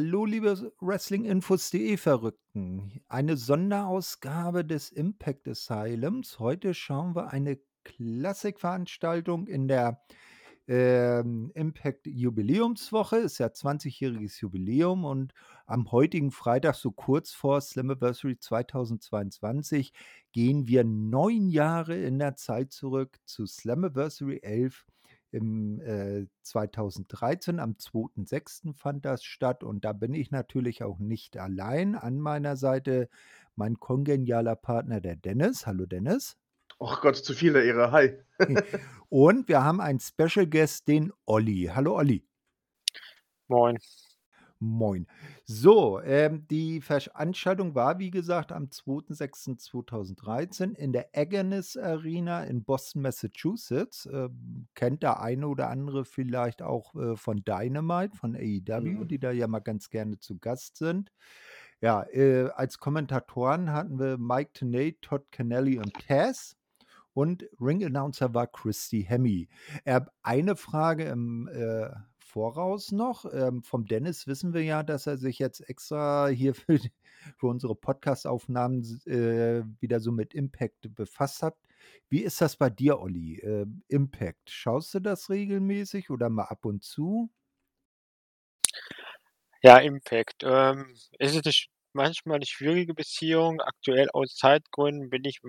Hallo, liebe Wrestlinginfos.de Verrückten. Eine Sonderausgabe des Impact Asylums. Heute schauen wir eine Klassikveranstaltung in der ähm, Impact Jubiläumswoche. Ist ja 20-jähriges Jubiläum und am heutigen Freitag, so kurz vor Slammiversary 2022, gehen wir neun Jahre in der Zeit zurück zu Slammiversary 11 im äh, 2013, am 2.6. fand das statt und da bin ich natürlich auch nicht allein. An meiner Seite mein kongenialer Partner, der Dennis. Hallo Dennis. Och Gott, zu viel der Ehre. Hi. und wir haben einen Special Guest, den Olli. Hallo Olli. Moin. Moin. So, ähm, die Veranstaltung war, wie gesagt, am 2.6.2013 in der Agnes Arena in Boston, Massachusetts. Ähm, kennt der eine oder andere vielleicht auch äh, von Dynamite, von AEW, Mhm. die da ja mal ganz gerne zu Gast sind. Ja, äh, als Kommentatoren hatten wir Mike Tenay, Todd Kennelly und Taz. Und Ring-Announcer war Christy Hemme. Äh, eine Frage im äh, Voraus noch. Ähm, vom Dennis wissen wir ja, dass er sich jetzt extra hier für, für unsere Podcast-Aufnahmen äh, wieder so mit Impact befasst hat. Wie ist das bei dir, Olli? Ähm, Impact, schaust du das regelmäßig oder mal ab und zu? Ja, Impact. Ähm, es ist manchmal 'ne schwierige Beziehung. Aktuell aus Zeitgründen bin ich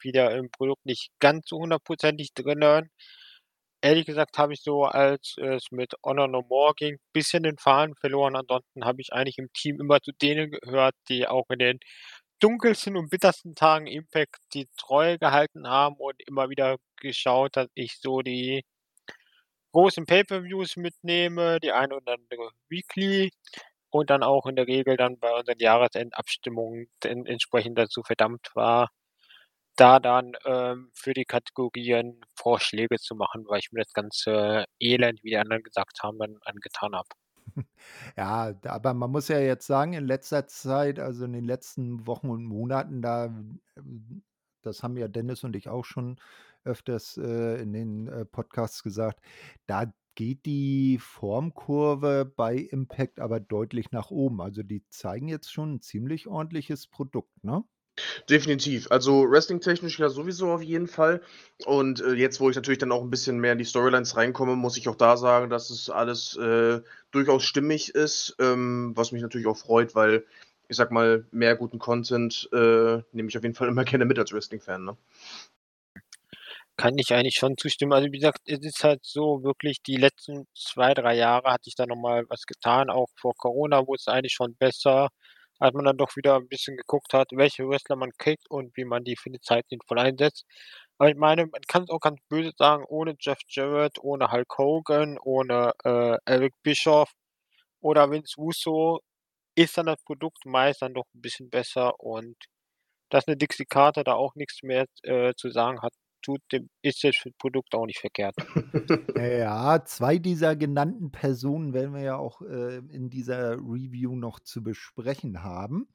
wieder im Produkt nicht ganz so hundertprozentig drinnen. Ehrlich gesagt habe ich so, als es mit Honor No More ging, bisschen den Faden verloren. Ansonsten habe ich eigentlich im Team immer zu denen gehört, die auch in den dunkelsten und bittersten Tagen Impact die Treue gehalten haben und immer wieder geschaut, dass ich so die großen Pay-per-Views mitnehme, die eine oder andere Weekly und dann auch in der Regel dann bei unseren Jahresendabstimmungen en entsprechend dazu verdammt war, da dann, ähm, für die Kategorien Vorschläge zu machen, weil ich mir das ganze Elend, wie die anderen gesagt haben, angetan habe. Ja, aber man muss ja jetzt sagen, in letzter Zeit, also in den letzten Wochen und Monaten, da, das haben ja Dennis und ich auch schon öfters äh, in den äh, Podcasts gesagt, da geht die Formkurve bei Impact aber deutlich nach oben. Also die zeigen jetzt schon ein ziemlich ordentliches Produkt, ne? Definitiv. Also wrestling-technisch ja sowieso auf jeden Fall. Und, äh, jetzt, wo ich natürlich dann auch ein bisschen mehr in die Storylines reinkomme, muss ich auch da sagen, dass es alles, äh, durchaus stimmig ist, ähm, was mich natürlich auch freut, weil ich sage mal, mehr guten Content, äh, nehme ich auf jeden Fall immer gerne mit als Wrestling-Fan, ne? Kann ich eigentlich schon zustimmen. Also, wie gesagt, es ist halt so wirklich die letzten 2, 3 Jahre hatte ich da noch mal was getan. Auch vor Corona wurde es eigentlich schon besser, als man dann doch wieder 'n bisschen geguckt hat, welche Wrestler man kriegt und wie man die für die Zeit sinnvoll einsetzt. Aber ich meine, man kann's auch ganz böse sagen, ohne Jeff Jarrett, ohne Hulk Hogan, ohne, äh, Eric Bischoff oder Vince Russo ist dann das Produkt meist dann doch 'n bisschen besser und dass 'ne Dixie Carter da auch nix mehr, äh, zu sagen hat, tut dem ist für Produkt auch nicht verkehrt. Ja, 2 dieser genannten Personen werden wir ja auch, äh, in dieser Review noch zu besprechen haben.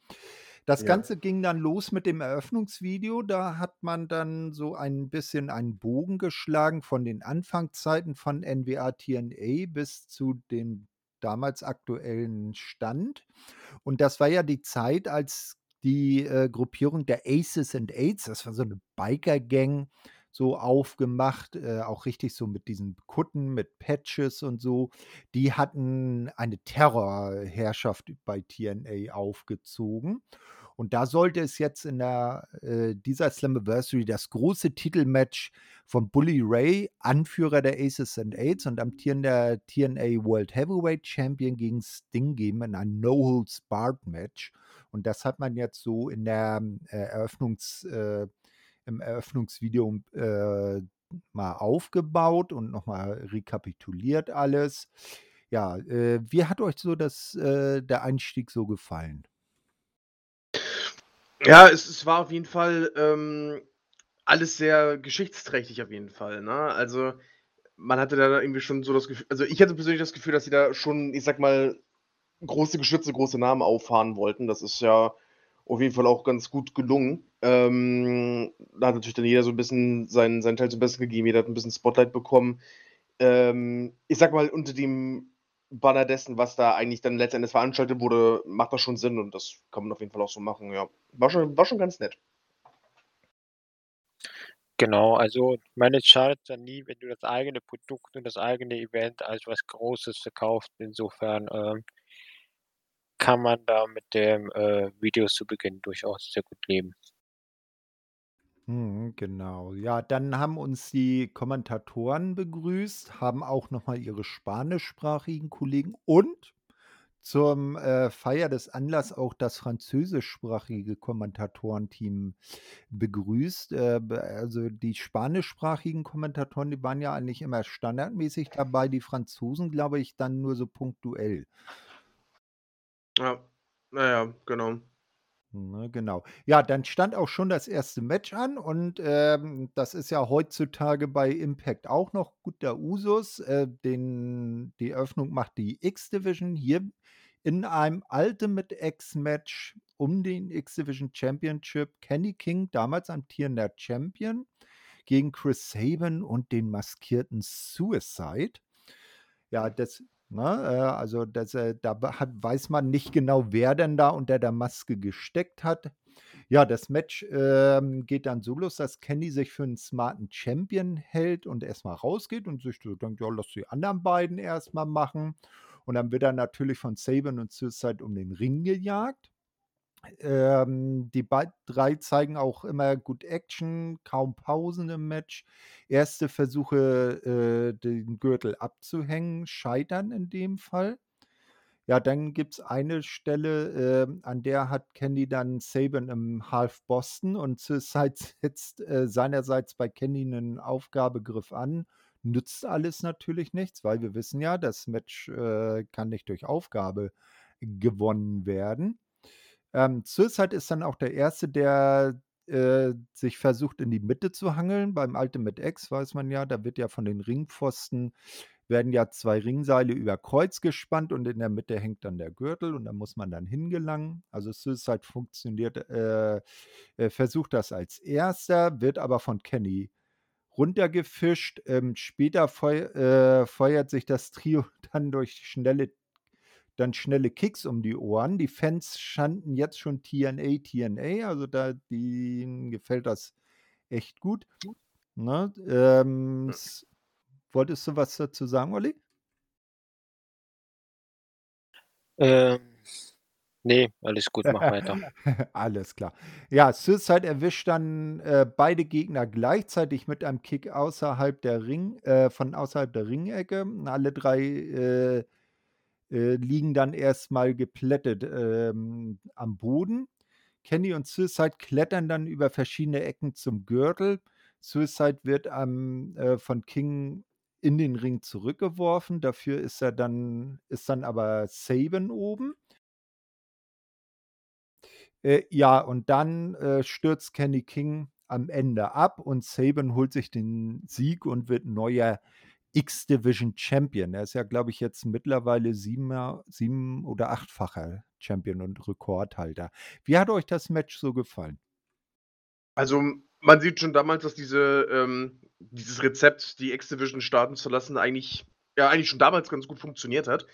Das Ja. Ganze ging dann los mit dem Eröffnungsvideo. Da hat man dann so ein bisschen einen Bogen geschlagen von den Anfangszeiten von NWA TNA bis zu dem damals aktuellen Stand. Und das war ja die Zeit, als die, äh, Gruppierung der Aces and Eights, das war so 'ne Biker-Gang, so aufgemacht, äh, auch richtig so mit diesen Kutten, mit Patches und so. Die hatten eine Terrorherrschaft bei TNA aufgezogen. Und da sollte es jetzt in der äh, dieser Slammiversary das große Titelmatch von Bully Ray, Anführer der Aces and Eights und amtierender TNA World Heavyweight Champion gegen Sting geben in einem No-Holds-Barred-Match. Und das hat man jetzt so in der, äh, Eröffnungs äh, im Eröffnungsvideo, äh, mal aufgebaut und noch mal rekapituliert alles. Ja, äh, wie hat euch so das äh, der Einstieg so gefallen? Ja, es es war auf jeden Fall, ähm, alles sehr geschichtsträchtig auf jeden Fall, ne? Also, man hatte da irgendwie schon so das Gefühl also, ich hatte persönlich das Gefühl, dass sie da schon, ich sage mal, große Geschütze, große Namen auffahren wollten. Das ist ja auf jeden Fall auch ganz gut gelungen. Ähm, da hat natürlich dann jeder so 'n bisschen seinen seinen Teil zum Besten gegeben. Jeder hat 'n bisschen Spotlight bekommen. Ähm, ich sage mal, unter dem Banner dessen, was da eigentlich dann letztendlich veranstaltet wurde, macht das schon Sinn und das kann man auf jeden Fall auch so machen, ja. War schon war schon ganz nett. Genau, also ich meine, es schadet ja nie, wenn du das eigene Produkt und das eigene Event als was Großes verkaufst. Insofern, ähm kann man da mit dem, äh, Video zu Beginn durchaus sehr gut leben. Mhm, genau. Ja, dann haben uns die Kommentatoren begrüßt, haben auch noch mal ihre spanischsprachigen Kollegen und zum, äh, Feier des Anlass auch das französischsprachige Kommentatorenteam begrüßt. Äh, also, die spanischsprachigen Kommentatoren, die waren ja eigentlich immer standardmäßig dabei, die Franzosen, glaube ich, dann nur so punktuell. Ja. Ja, ja, genau. Ne, genau. Ja, dann stand auch schon das erste Match an und, ähm, das ist ja heutzutage bei Impact auch noch guter Usus. Äh, den die Eröffnung macht die X-Division hier in einem Ultimate X-Match um den X-Division Championship. Kenny King, damals amtierender Champion, gegen Chris Sabin und den maskierten Suicide. Ja, das ne, äh, also das, äh, da hat weiß man nicht genau, wer denn da unter der Maske gesteckt hat. Ja, das Match, ähm, geht dann so los, dass Kenny sich für einen smarten Champion hält und erst mal rausgeht und sich so denkt: „Ja, lass die anderen beiden erst mal machen.“ Und dann wird er natürlich von Sabin und Suicide um den Ring gejagt. Ähm, die 3 zeigen auch immer gut Action, kaum Pausen im Match. Erste Versuche, äh, den Gürtel abzuhängen, scheitern in dem Fall. Ja, dann gibt's eine Stelle, ähm, an der hat Kenny dann Sabin im Half Boston und Suicide setzt, äh, seinerseits bei Kenny 'nen Aufgabegriff an. Nützt alles natürlich nichts, weil wir wissen ja, das Match, äh, kann nicht durch Aufgabe gewonnen werden. Ähm, Suicide ist dann auch der Erste, der, äh, sich versucht, in die Mitte zu hangeln. Beim Ultimate X weiß man ja, da wird ja von den Ringpfosten werden ja 2 Ringseile über Kreuz gespannt und in der Mitte hängt dann der Gürtel und da muss man dann hingelangen. Also, Suicide funktioniert äh, äh, versucht das als Erster, wird aber von Kenny runtergefischt. Ähm, später feu äh, feuert sich das Trio dann durch schnelle dann schnelle Kicks um die Ohren. Die Fans chanten jetzt schon TNA, TNA, also da denen gefällt das echt gut, ne? Ähm, wolltest du was dazu sagen, Olli? Ähm, ne, alles gut, mach weiter. Alles klar. Ja, Suicide erwischt dann, äh, beide Gegner gleichzeitig mit einem Kick außerhalb der Ring äh, von außerhalb der Ringecke. Alle 3, äh, äh, liegen dann erst mal geplättet, ähm, am Boden. Kenny und Suicide klettern dann über verschiedene Ecken zum Gürtel. Suicide wird am äh, von King in den Ring zurückgeworfen. Dafür ist er dann ist dann aber Sabin oben. Äh, ja, und dann, äh, stürzt Kenny King am Ende ab und Sabin holt sich den Sieg und wird neuer X-Division Champion. Er ist ja, glaube ich, jetzt mittlerweile siebener 7 oder achtfacher Champion und Rekordhalter. Wie hat euch das Match so gefallen? Also, man sieht schon damals, dass diese ähm, dieses Rezept, die X-Division starten zu lassen, eigentlich ja, eigentlich schon damals ganz gut funktioniert hat.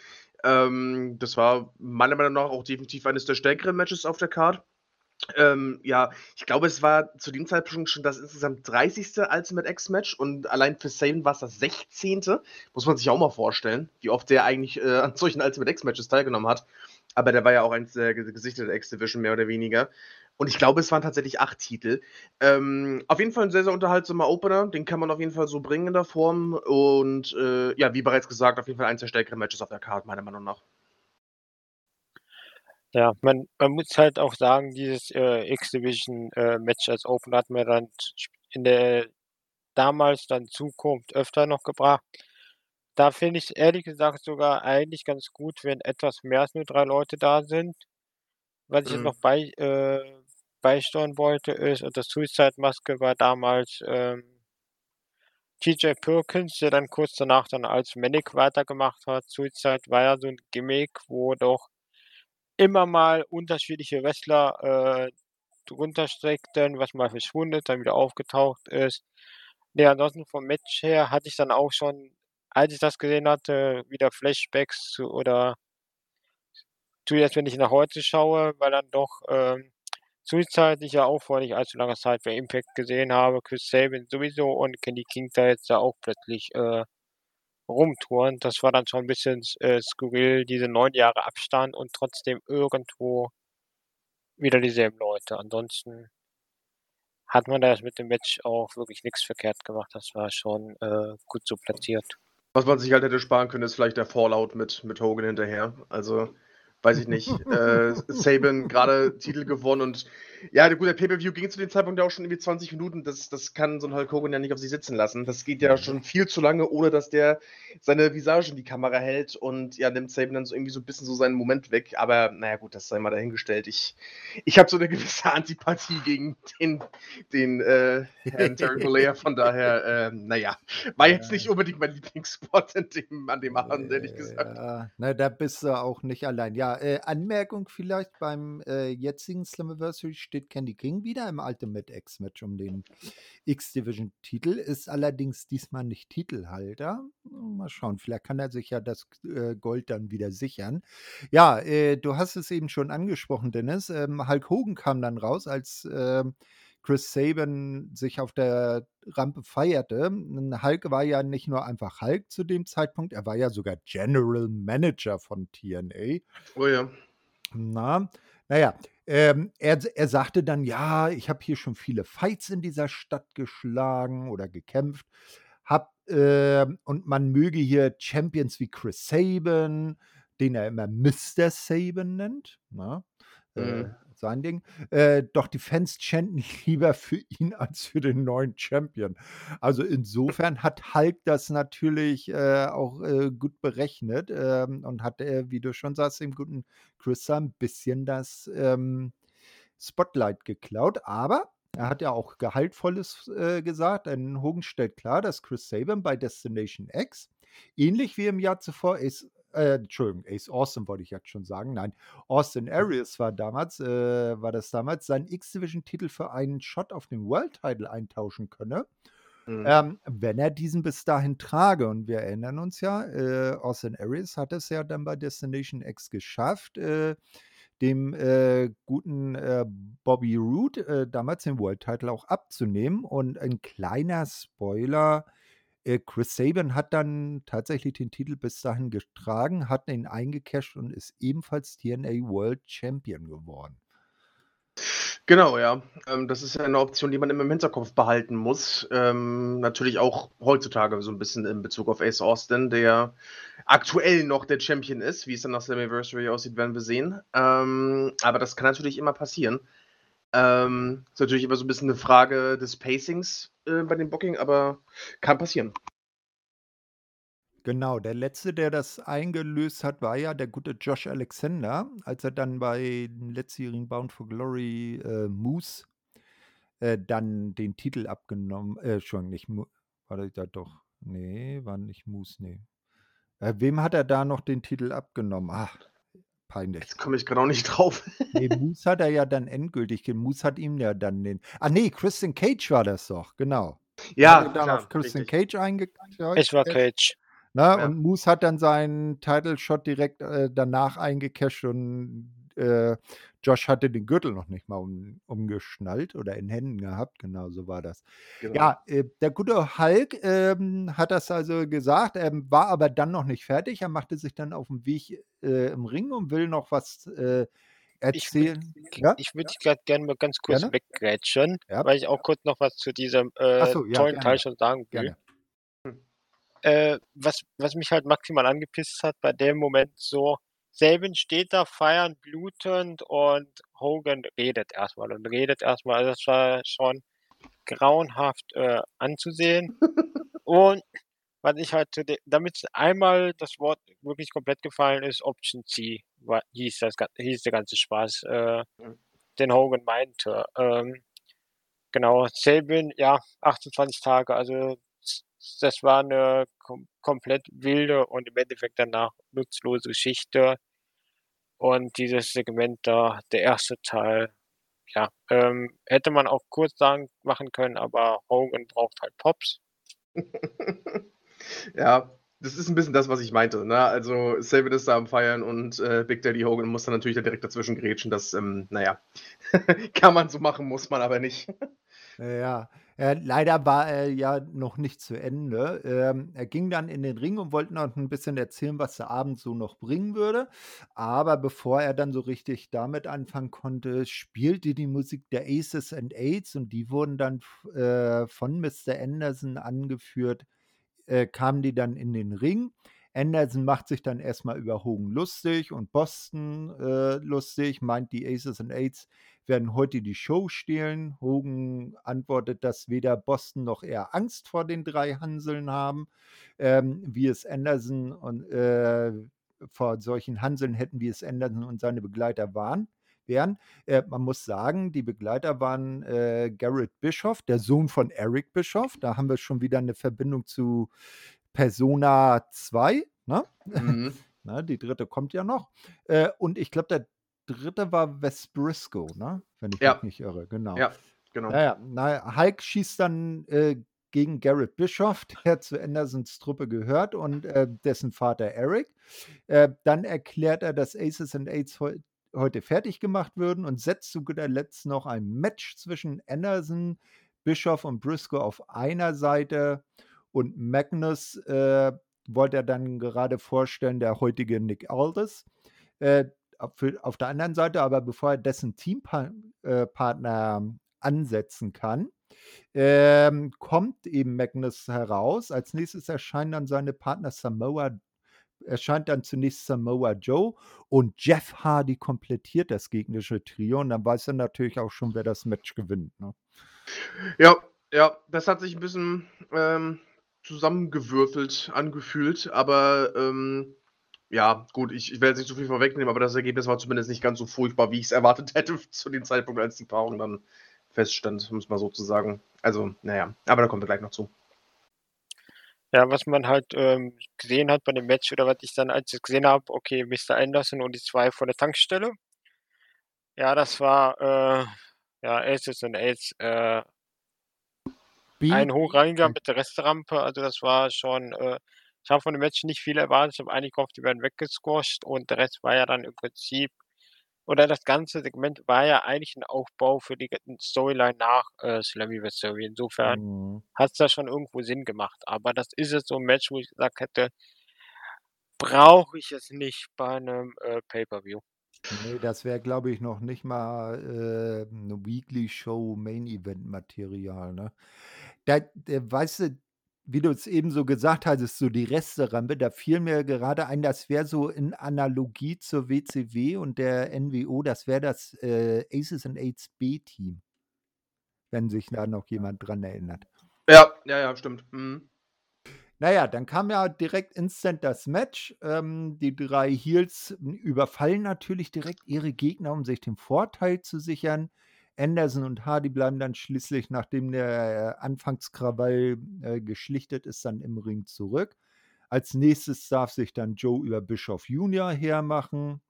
Ähm, das war meiner Meinung nach auch definitiv eines der stärkeren Matches auf der Card. Ähm, ja, ich glaube, es war zu dem Zeitpunkt schon das insgesamt 30. Ultimate X-Match und allein für Sabin war es das 16. Muss man sich auch mal vorstellen, wie oft der eigentlich, äh, an solchen Ultimate X-Matches teilgenommen hat. Aber der war ja auch eins der Ge Gesichter der X-Division, mehr oder weniger. Und ich glaube, es waren tatsächlich 8 Titel. Ähm, auf jeden Fall 'n sehr, sehr unterhaltsamer Opener, den kann man auf jeden Fall so bringen in der Form und, äh, ja, wie bereits gesagt, auf jeden Fall eins der stärkeren Matches auf der Card, meiner Meinung nach. Ja, man man muss halt auch sagen, dieses, äh, X-Division, äh, Match als Opener hat man dann in der damals dann Zukunft öfter noch gebracht. Da finde ich's ehrlich gesagt sogar eigentlich ganz gut, wenn etwas mehr als nur 3 Leute da sind. Was ich jetzt Mhm. noch bei äh, beisteuern wollte, ist unter Suicide Maske war damals, ähm TJ Perkins, der dann kurz danach dann als Manic weitergemacht hat. Suicide war ja so 'n Gimmick, wo doch immer mal unterschiedliche Wrestler, äh, drunter steckten, was mal verschwunden ist, dann wieder aufgetaucht ist. Ne, ansonsten vom Match her hatte ich dann auch schon als ich das gesehen hatte, wieder Flashbacks zu oder zuerst, wenn ich nach heute schaue, weil dann doch, ähm, zwischenzeitlich ja auch vor nicht allzu langer Zeit bei Impact gesehen habe, Chris Sabin sowieso und Kenny King da jetzt ja auch plötzlich, äh, rumtouren. Das war dann schon 'n bisschen, äh, skurril, diese 9 Jahre Abstand und trotzdem irgendwo wieder dieselben Leute. Ansonsten hat man da jetzt mit dem Match auch wirklich nix verkehrt gemacht. Das war schon, äh, gut so platziert. Was man sich halt hätte sparen können, ist vielleicht der Fallout mit mit Hogan hinterher. Also, weiß ich nicht. Äh, Sabin gerade Titel gewonnen und ja, gut, der Pay-Per-View ging zu dem Zeitpunkt ja auch schon irgendwie 20 Minuten. Das das kann so 'n Hulk Hogan ja nicht auf sich sitzen lassen. Das geht ja schon viel zu lange, ohne dass der seine Visage in die Kamera hält und ja, nimmt Sabin dann so irgendwie so 'n bisschen so seinen Moment weg. Aber na ja gut, das sei mal dahingestellt. Ich ich habe so 'ne gewisse Antipathie gegen den den, äh, Herrn Terry Bollea. Von daher, ähm, na ja, war jetzt nicht unbedingt mein Lieblingsspot an dem Abend, ehrlich gesagt. Ja, na, da bist du auch nicht allein. Ja, äh, Anmerkung vielleicht beim, äh, jetzigen Slammiversary steht Kenny King wieder im Ultimate X-Match um den X-Division-Titel, ist allerdings diesmal nicht Titelhalter. Mal schauen, vielleicht kann er sich ja das, äh, Gold dann wieder sichern. Ja, äh, du hast es eben schon angesprochen, Dennis. Ähm, Hulk Hogan kam dann raus, als, ähm, Chris Sabin sich auf der Rampe feierte. Hulk war ja nicht nur einfach Hulk zu dem Zeitpunkt, er war ja sogar General Manager von TNA. Oh ja. Na, na ja, ähm, er er sagte dann: „Ja, ich habe hier schon viele Fights in dieser Stadt geschlagen oder gekämpft, habe ähm, und man möge hier Champions wie Chris Sabin“, den er immer Mister Sabin nennt, ne? Äh, Mhm. Sein Ding. Äh, doch die Fans chanten lieber für ihn als für den neuen Champion. Also, insofern hat Hulk das natürlich, äh, auch, äh, gut berechnet, ähm, und hat, äh, wie du schon sagst, dem guten Chris da 'n bisschen das, ähm, Spotlight geklaut. Aber er hat ja auch Gehaltvolles, äh, gesagt, denn Hogan stellt klar, dass Chris Sabin bei Destination X ähnlich wie im Jahr zuvor Ace äh, Entschuldigung, Ace Austin wollte ich jetzt schon sagen. Nein, Austin Aries war damals äh, war das damals, seinen X-Division-Titel für einen Shot auf den World Title eintauschen könne, Mhm. ähm, wenn er diesen bis dahin trage. Und wir erinnern uns ja, äh, Austin Aries hat es ja dann bei Destination X geschafft, äh, dem, äh, guten, äh, Bobby Roode, äh, damals den World Title auch abzunehmen. Und ein kleiner Spoiler, Chris Sabin hat dann tatsächlich den Titel bis dahin getragen, hat ihn eingecasht und ist ebenfalls TNA World Champion geworden. Genau, ja. Ähm, das ist ja 'ne Option, die man immer im Hinterkopf behalten muss. Ähm, natürlich auch heutzutage so 'n bisschen in Bezug auf Ace Austin, der aktuell noch der Champion ist. Wie es dann nach Slammiversary aussieht, werden wir sehen. Ähm, aber das kann natürlich immer passieren. Ähm, ist natürlich immer so 'n bisschen 'ne Frage des Pacings, äh, bei dem Booking, aber kann passieren. Genau, der Letzte, der das eingelöst hat, war ja der gute Josh Alexander, als er dann bei dem letztjährigen Bound for Glory, äh, Moose, äh, dann den Titel abgenommen äh, Entschuldigung, nicht Mo warte, ja doch. Ne, war nicht Moose, ne. Äh, wem hat er da noch den Titel abgenommen? Ach, peinlich. Jetzt komme ich grad auch nicht drauf. Ne, Moose hat er ja dann endgültig Moose hat ihm ja dann den ah ne, Christian Cage war das doch, genau. Ja, dann klar, auf Christian richtig. Cage einge Es war Cage. Ne, Ja. und Moose hat dann seinen Title Shot direkt, äh, danach eingecasht und, äh, Josh hatte den Gürtel noch nicht mal um umgeschnallt oder in Händen gehabt. Genau, so war das. Genau. Ja, äh, der gute Hulk, ähm, hat das also gesagt, ähm, war aber dann noch nicht fertig. Er machte sich dann auf 'n Weg, äh, im Ring und will noch was, äh, Ich würde erzählen. Ja? ich würde dich grad gerne mal ganz kurz Gerne. weggrätschen, Ja. weil ich auch kurz noch was zu diesem, äh, so, ja, tollen. Teil schon sagen will. Gerne. Hm. Äh, was was mich halt maximal angepisst hat bei dem Moment so, Sabin steht da feiernd, blutend und Hogan redet erst mal und redet erst mal. Also, das war schon grauenhaft, äh, anzusehen. Und was ich halt damit einmal das Wort wirklich komplett gefallen ist, Option C war hieß das hieß der ganze Spaß, äh, Mhm. den Hogan meinte. Ähm, genau, Sabin, ja, 28 Tage, also das war 'ne kom komplett wilde und im Endeffekt danach nutzlose Geschichte. Und dieses Segment da, der erste Teil, ja, ähm, hätte man auch kurz sagen machen können, aber Hogan braucht halt Pops. Ja, das ist ein bisschen das, was ich meinte, ne? Also, Sabin ist da am Feiern und, äh, Big Daddy Hogan muss dann natürlich da direkt dazwischen grätschen. Das, ähm, na ja, kann man so machen, muss man aber nicht. Ja, äh, leider war er ja noch nicht zu Ende. Ähm, er ging dann in den Ring und wollte noch ein bisschen erzählen, was der Abend so noch bringen würde. Aber bevor er dann so richtig damit anfangen konnte, spielte die Musik der Aces and Eights und die wurden dann äh, von Mr. Anderson angeführt äh, kamen die dann in den Ring. Anderson macht sich dann erstmal über Hogan lustig und Boston äh, lustig, meint, die Aces and Eights werden heute die Show stehlen. Hogan antwortet, dass weder Boston noch er Angst vor den drei Hanseln haben, ähm, wie es Anderson und äh, vor solchen Hanseln hätten, wie es Anderson und seine Begleiter waren wären. Äh, man muss sagen, die Begleiter waren äh, Garrett Bischoff, der Sohn von Eric Bischoff. Da haben wir schon wieder eine Verbindung zu Persona 2. Ne? Mhm. Na, die dritte kommt ja noch. Äh, und ich glaube, der dritte war Wes Briscoe, ne? wenn ich ja. mich nicht irre. Genau. Ja, genau. Naja, na, Hulk schießt dann äh, gegen Garrett Bischoff, der zu Andersons Truppe gehört und äh, dessen Vater Eric. Äh, dann erklärt er, dass Aces and Aids heute fertig gemacht würden und setzt zu guter Letzt noch ein Match zwischen Anderson, Bischoff und Briscoe auf einer Seite und Magnus äh, wollte er dann gerade vorstellen, der heutige Nick Aldis. Äh, auf, auf, der anderen Seite, aber bevor er dessen Teampartner äh, ansetzen kann, ähm, kommt eben Magnus heraus. Als nächstes erscheinen dann seine Partner Samoa erscheint dann zunächst Samoa Joe und Jeff Hardy komplettiert das gegnerische Trio und dann weiß er natürlich auch schon, wer das Match gewinnt. Ne? Ja, ja, das hat sich ein bisschen ähm, zusammengewürfelt angefühlt, aber ähm, ja, gut, ich, ich werde jetzt nicht so viel vorwegnehmen, aber das Ergebnis war zumindest nicht ganz so furchtbar, wie ich es erwartet hätte zu dem Zeitpunkt, als die Paarung dann feststand, um es mal so zu sagen. Also, naja, aber da kommen wir gleich noch zu. Ja, was man halt ähm, gesehen hat bei dem Match oder was ich dann als ich gesehen habe, okay, Mr. Anderson und die zwei von der Tankstelle. Ja, das war äh, ja Aces und Aids äh, ein hochrangiger mit der Restrampe. Also das war schon, äh, ich habe von dem Match nicht viel erwartet. Ich habe eigentlich gehofft, die werden weggesquasht und der Rest war ja dann im Prinzip oder das ganze Segment war ja eigentlich ein Aufbau für die Storyline nach äh, Slammiversary. Insofern mhm. hat es da schon irgendwo Sinn gemacht. Aber das ist jetzt so ein Match, wo ich gesagt hätte, brauche ich es nicht bei einem äh, Pay-Per-View. Nee, das wäre, glaube ich, noch nicht mal äh, eine Weekly Show Main Event Material. Ne? Da, der, weißt du, wie du es eben so gesagt hattest, so die Resterampe, da fiel mir gerade ein, das wäre so in Analogie zur WCW und der NWO, das wäre das äh, Aces and Aids B-Team. Wenn sich da noch jemand dran erinnert. Ja, ja, ja, stimmt. Mhm. Naja, dann kam ja direkt instant das Match. Ähm, die drei Heels überfallen natürlich direkt ihre Gegner, um sich den Vorteil zu sichern. Anderson und Hardy bleiben dann schließlich, nachdem der Anfangskrawall äh, geschlichtet ist, dann im Ring zurück. Als nächstes darf sich dann Joe über Bischof Junior hermachen.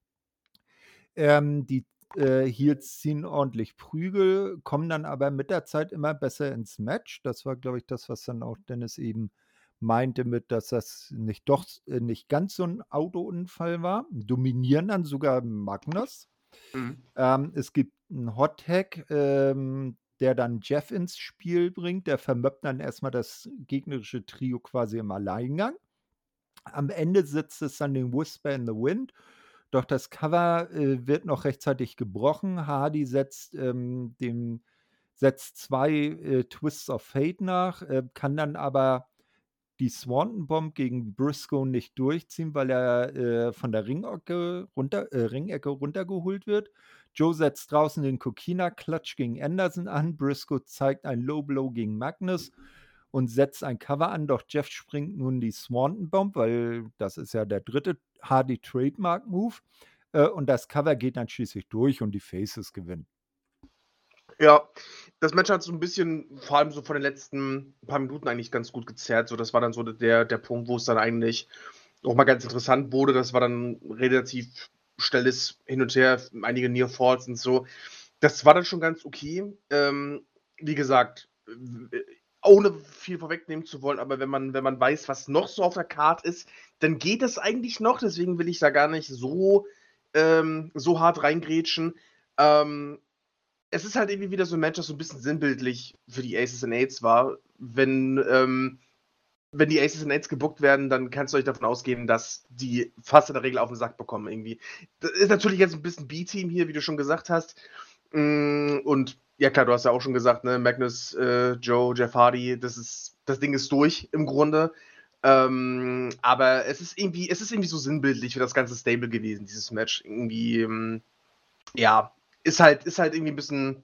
Ähm, die äh, Heels ziehen ordentlich Prügel, kommen dann aber mit der Zeit immer besser ins Match. Das war, glaube ich, das, was dann auch Dennis eben meinte mit, dass das nicht doch äh, nicht ganz so ein Autounfall war. Dominieren dann sogar Magnus. Mhm. Ähm, es gibt einen Hot Tag, ähm, der dann Jeff ins Spiel bringt. Der vermöppt dann erstmal das gegnerische Trio quasi im Alleingang. Am Ende sitzt es dann den Whisper in the Wind. Doch das Cover äh, wird noch rechtzeitig gebrochen. Hardy setzt ähm, dem setzt zwei äh, Twists of Fate nach, äh, kann dann aber die Swanton Bomb gegen Briscoe nicht durchziehen, weil er äh, von der Ringecke, runter, äh, Ringecke runtergeholt wird. Joe setzt draußen den Kokina-Klatsch gegen Anderson an. Briscoe zeigt ein Low Blow gegen Magnus und setzt ein Cover an. Doch Jeff springt nun die Swanton Bomb, weil das ist ja der dritte Hardy Trademark Move. Äh, und das Cover geht dann schließlich durch und die Faces gewinnen. Ja, das Match hat so ein bisschen, vor allem so von den letzten paar Minuten eigentlich ganz gut gezerrt. So, das war dann so der, der Punkt, wo es dann eigentlich auch mal ganz interessant wurde. Das war dann relativ schnelles Hin und Her, einige Near Falls und so. Das war dann schon ganz okay. Ähm, wie gesagt, ohne viel vorwegnehmen zu wollen, aber wenn man wenn man weiß, was noch so auf der Karte ist, dann geht es eigentlich noch. Deswegen will ich da gar nicht so ähm, so hart reingrätschen. Ähm, es ist halt irgendwie wieder so ein Match, das so ein bisschen sinnbildlich für die Aces and Eights war. Wenn, ähm, wenn die Aces and Eights gebuckt werden, dann kannst du euch davon ausgehen, dass die fast in der Regel auf den Sack bekommen irgendwie. Das ist natürlich jetzt ein bisschen B-Team hier, wie du schon gesagt hast. Mm, und ja klar, du hast ja auch schon gesagt, ne, Magnus, äh, Joe, Jeff Hardy, das ist, das Ding ist durch im Grunde. Ähm, aber es ist irgendwie, es ist irgendwie so sinnbildlich für das ganze Stable gewesen, dieses Match. Irgendwie, ähm, ja, ist halt, ist halt irgendwie ein bisschen.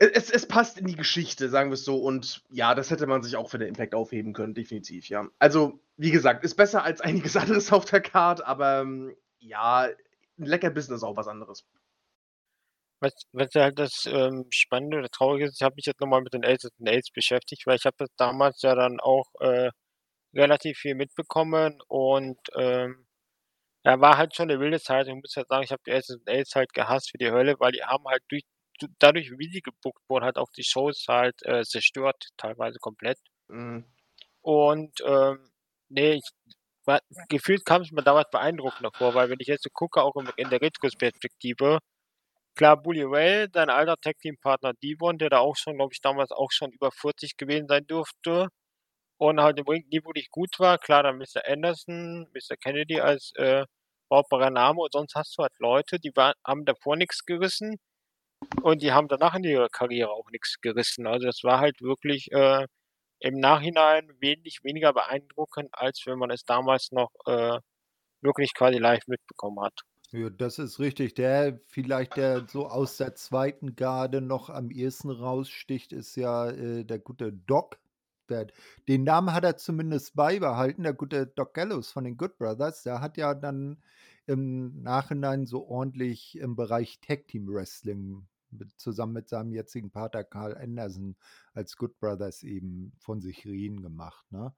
Es, es passt in die Geschichte, sagen wir es so. Und ja, das hätte man sich auch für den Impact aufheben können, definitiv, ja. Also, wie gesagt, ist besser als einiges anderes auf der Card, aber ähm, ja, ein lecker Business ist auch was anderes. Was, was halt das ähm, Spannende oder Traurige ist, ich habe mich jetzt nochmal mit den and Aids beschäftigt, weil ich habe das damals ja dann auch äh, relativ viel mitbekommen und ähm, ja, war halt schon eine wilde Zeit. Ich muss halt sagen, ich habe die Aids halt gehasst für die Hölle, weil die haben halt durch, dadurch, wie sie gebuckt wurden, halt auch die Shows halt äh, zerstört, teilweise komplett. Mhm. Und ähm, nee, ich, war, gefühlt kam es mir damals beeindruckender vor, weil wenn ich jetzt so gucke, auch in, in der Retrospektive, klar, Bully Ray, dein alter Tag-Team-Partner Devon, der da auch schon, glaube ich, damals auch schon über 40 gewesen sein durfte und halt im Ring nie wirklich gut war. Klar, dann Mr. Anderson, Mr. Kennedy als äh, brauchbarer Name und sonst hast du halt Leute, die war, haben davor nichts gerissen und die haben danach in ihrer Karriere auch nichts gerissen. Also das war halt wirklich äh, im Nachhinein wenig weniger beeindruckend, als wenn man es damals noch äh, wirklich quasi live mitbekommen hat. Ja, das ist richtig. Der vielleicht, der so aus der zweiten Garde noch am ehesten raussticht, ist ja äh, der gute Doc. Der, den Namen hat er zumindest beibehalten, der gute Doc Gallows von den Good Brothers. Der hat ja dann im Nachhinein so ordentlich im Bereich Tag Team Wrestling mit, zusammen mit seinem jetzigen Pater Carl Anderson als Good Brothers eben von sich reden gemacht. Ne?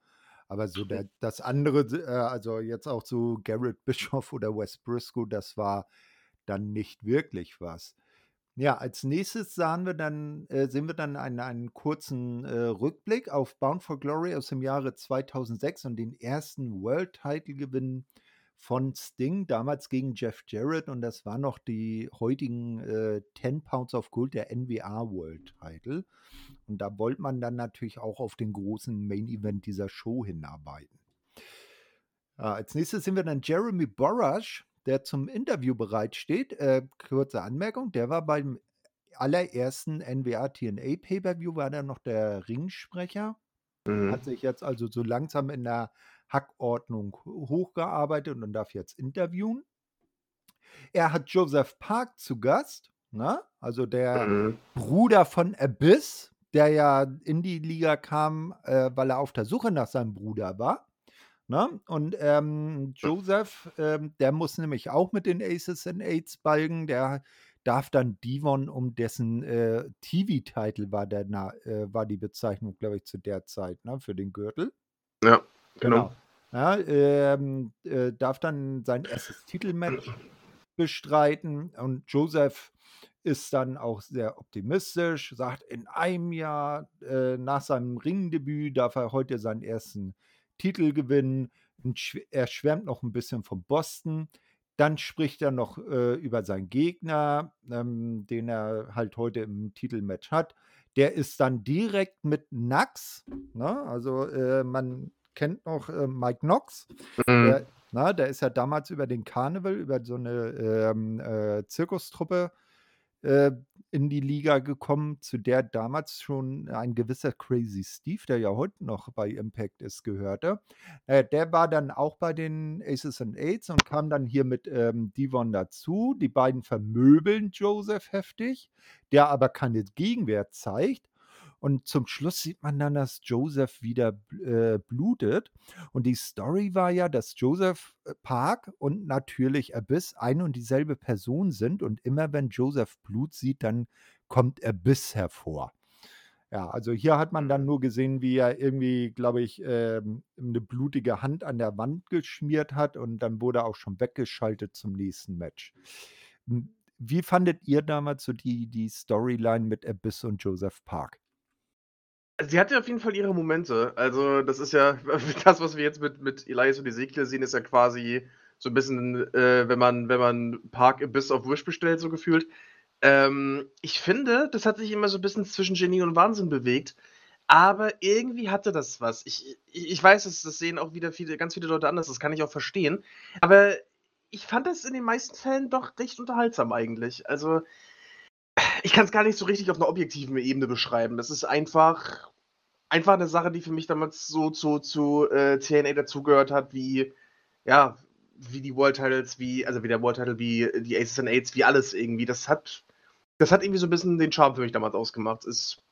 Aber so der, das andere, äh, also jetzt auch so Garrett Bischoff oder Wes Briscoe, das war dann nicht wirklich was. Ja, als nächstes sahen wir dann, äh, sehen wir dann einen, einen kurzen äh, Rückblick auf Bound for Glory aus dem Jahre 2006 und den ersten World-Title-Gewinn von Sting, damals gegen Jeff Jarrett und das war noch die heutigen äh, 10 Pounds of Gold der NWA World Title. Und da wollte man dann natürlich auch auf den großen Main Event dieser Show hinarbeiten. Äh, als nächstes sehen wir dann Jeremy Borash, der zum Interview bereitsteht. Äh, kurze Anmerkung, der war beim allerersten NWA TNA Pay-Per-View, war der noch der Ringsprecher. Mhm. Hat sich jetzt also so langsam in der Hackordnung hochgearbeitet und darf jetzt interviewen. Er hat Joseph Park zu Gast, ne? also der mhm. Bruder von Abyss, der ja in die Liga kam, äh, weil er auf der Suche nach seinem Bruder war. Ne? Und ähm, Joseph, ähm, der muss nämlich auch mit den Aces and Aids balgen. Der darf dann Devon um dessen äh, TV-Titel war, der, na, äh, war die Bezeichnung, glaube ich, zu der Zeit ne? für den Gürtel. Ja. Genau. genau. Ja, ähm, äh, darf dann sein erstes Titelmatch bestreiten und Joseph ist dann auch sehr optimistisch, sagt, in einem Jahr äh, nach seinem Ringdebüt darf er heute seinen ersten Titel gewinnen. Er schwärmt noch ein bisschen von Boston. Dann spricht er noch äh, über seinen Gegner, ähm, den er halt heute im Titelmatch hat. Der ist dann direkt mit Nax. Ne? Also äh, man kennt noch äh, Mike Knox. Mhm. Der, na, der ist ja damals über den Karneval, über so eine ähm, äh, Zirkustruppe äh, in die Liga gekommen, zu der damals schon ein gewisser Crazy Steve, der ja heute noch bei Impact ist, gehörte. Äh, der war dann auch bei den Aces and Aids und kam dann hier mit ähm, Devon dazu. Die beiden vermöbeln Joseph heftig, der aber keine Gegenwehr zeigt. Und zum Schluss sieht man dann, dass Joseph wieder äh, blutet. Und die Story war ja, dass Joseph äh, Park und natürlich Abyss ein und dieselbe Person sind. Und immer wenn Joseph Blut sieht, dann kommt Abyss hervor. Ja, also hier hat man dann nur gesehen, wie er irgendwie, glaube ich, ähm, eine blutige Hand an der Wand geschmiert hat und dann wurde er auch schon weggeschaltet zum nächsten Match. Wie fandet ihr damals so die, die Storyline mit Abyss und Joseph Park? Sie hatte auf jeden Fall ihre Momente. Also, das ist ja das, was wir jetzt mit mit Elias und Ezekiel sehen, ist ja quasi so 'n bisschen, äh, wenn man wenn man Park Abyss auf Wish bestellt, so gefühlt. Ähm, ich finde, das hat sich immer so 'n bisschen zwischen Genie und Wahnsinn bewegt, aber irgendwie hatte das was. Ich i ich weiß, das das sehen auch wieder viele ganz viele Leute anders, das kann ich auch verstehen. Aber ich fand das in den meisten Fällen doch recht unterhaltsam eigentlich. Also, ich kann's gar nicht so richtig auf 'ner objektiven Ebene beschreiben. Das ist einfach einfach 'ne Sache, die für mich damals so zu zu, äh, TNA dazugehört hat, wie ja, wie die World Titles, wie also, wie der World Title, wie die Aces and Eights, wie alles irgendwie. Das hat das hat irgendwie so 'n bisschen den Charme für mich damals ausgemacht. Ist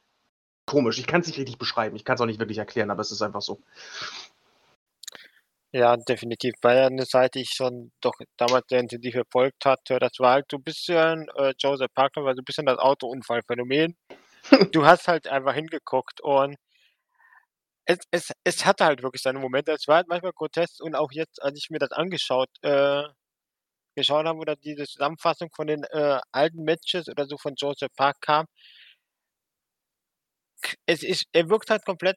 komisch. Ich kann's nicht richtig beschreiben. Ich kann's auch nicht wirklich erklären, aber es ist einfach so. Ja, definitiv. War ja 'ne Seite, die ich schon doch damals sehr intensiv verfolgt hatte. Das war halt so 'n bisschen, äh, Joseph Parker war so 'n bisschen das Autounfallphänomen. Du hast halt einfach hingeguckt und es es es hatte halt wirklich seine Momente. Es war halt manchmal grotesk und auch jetzt, als ich mir das angeschaut äh, geschaut habe oder diese Zusammenfassung von den, äh, alten Matches oder so von Joseph Park kam es ist er wirkt halt komplett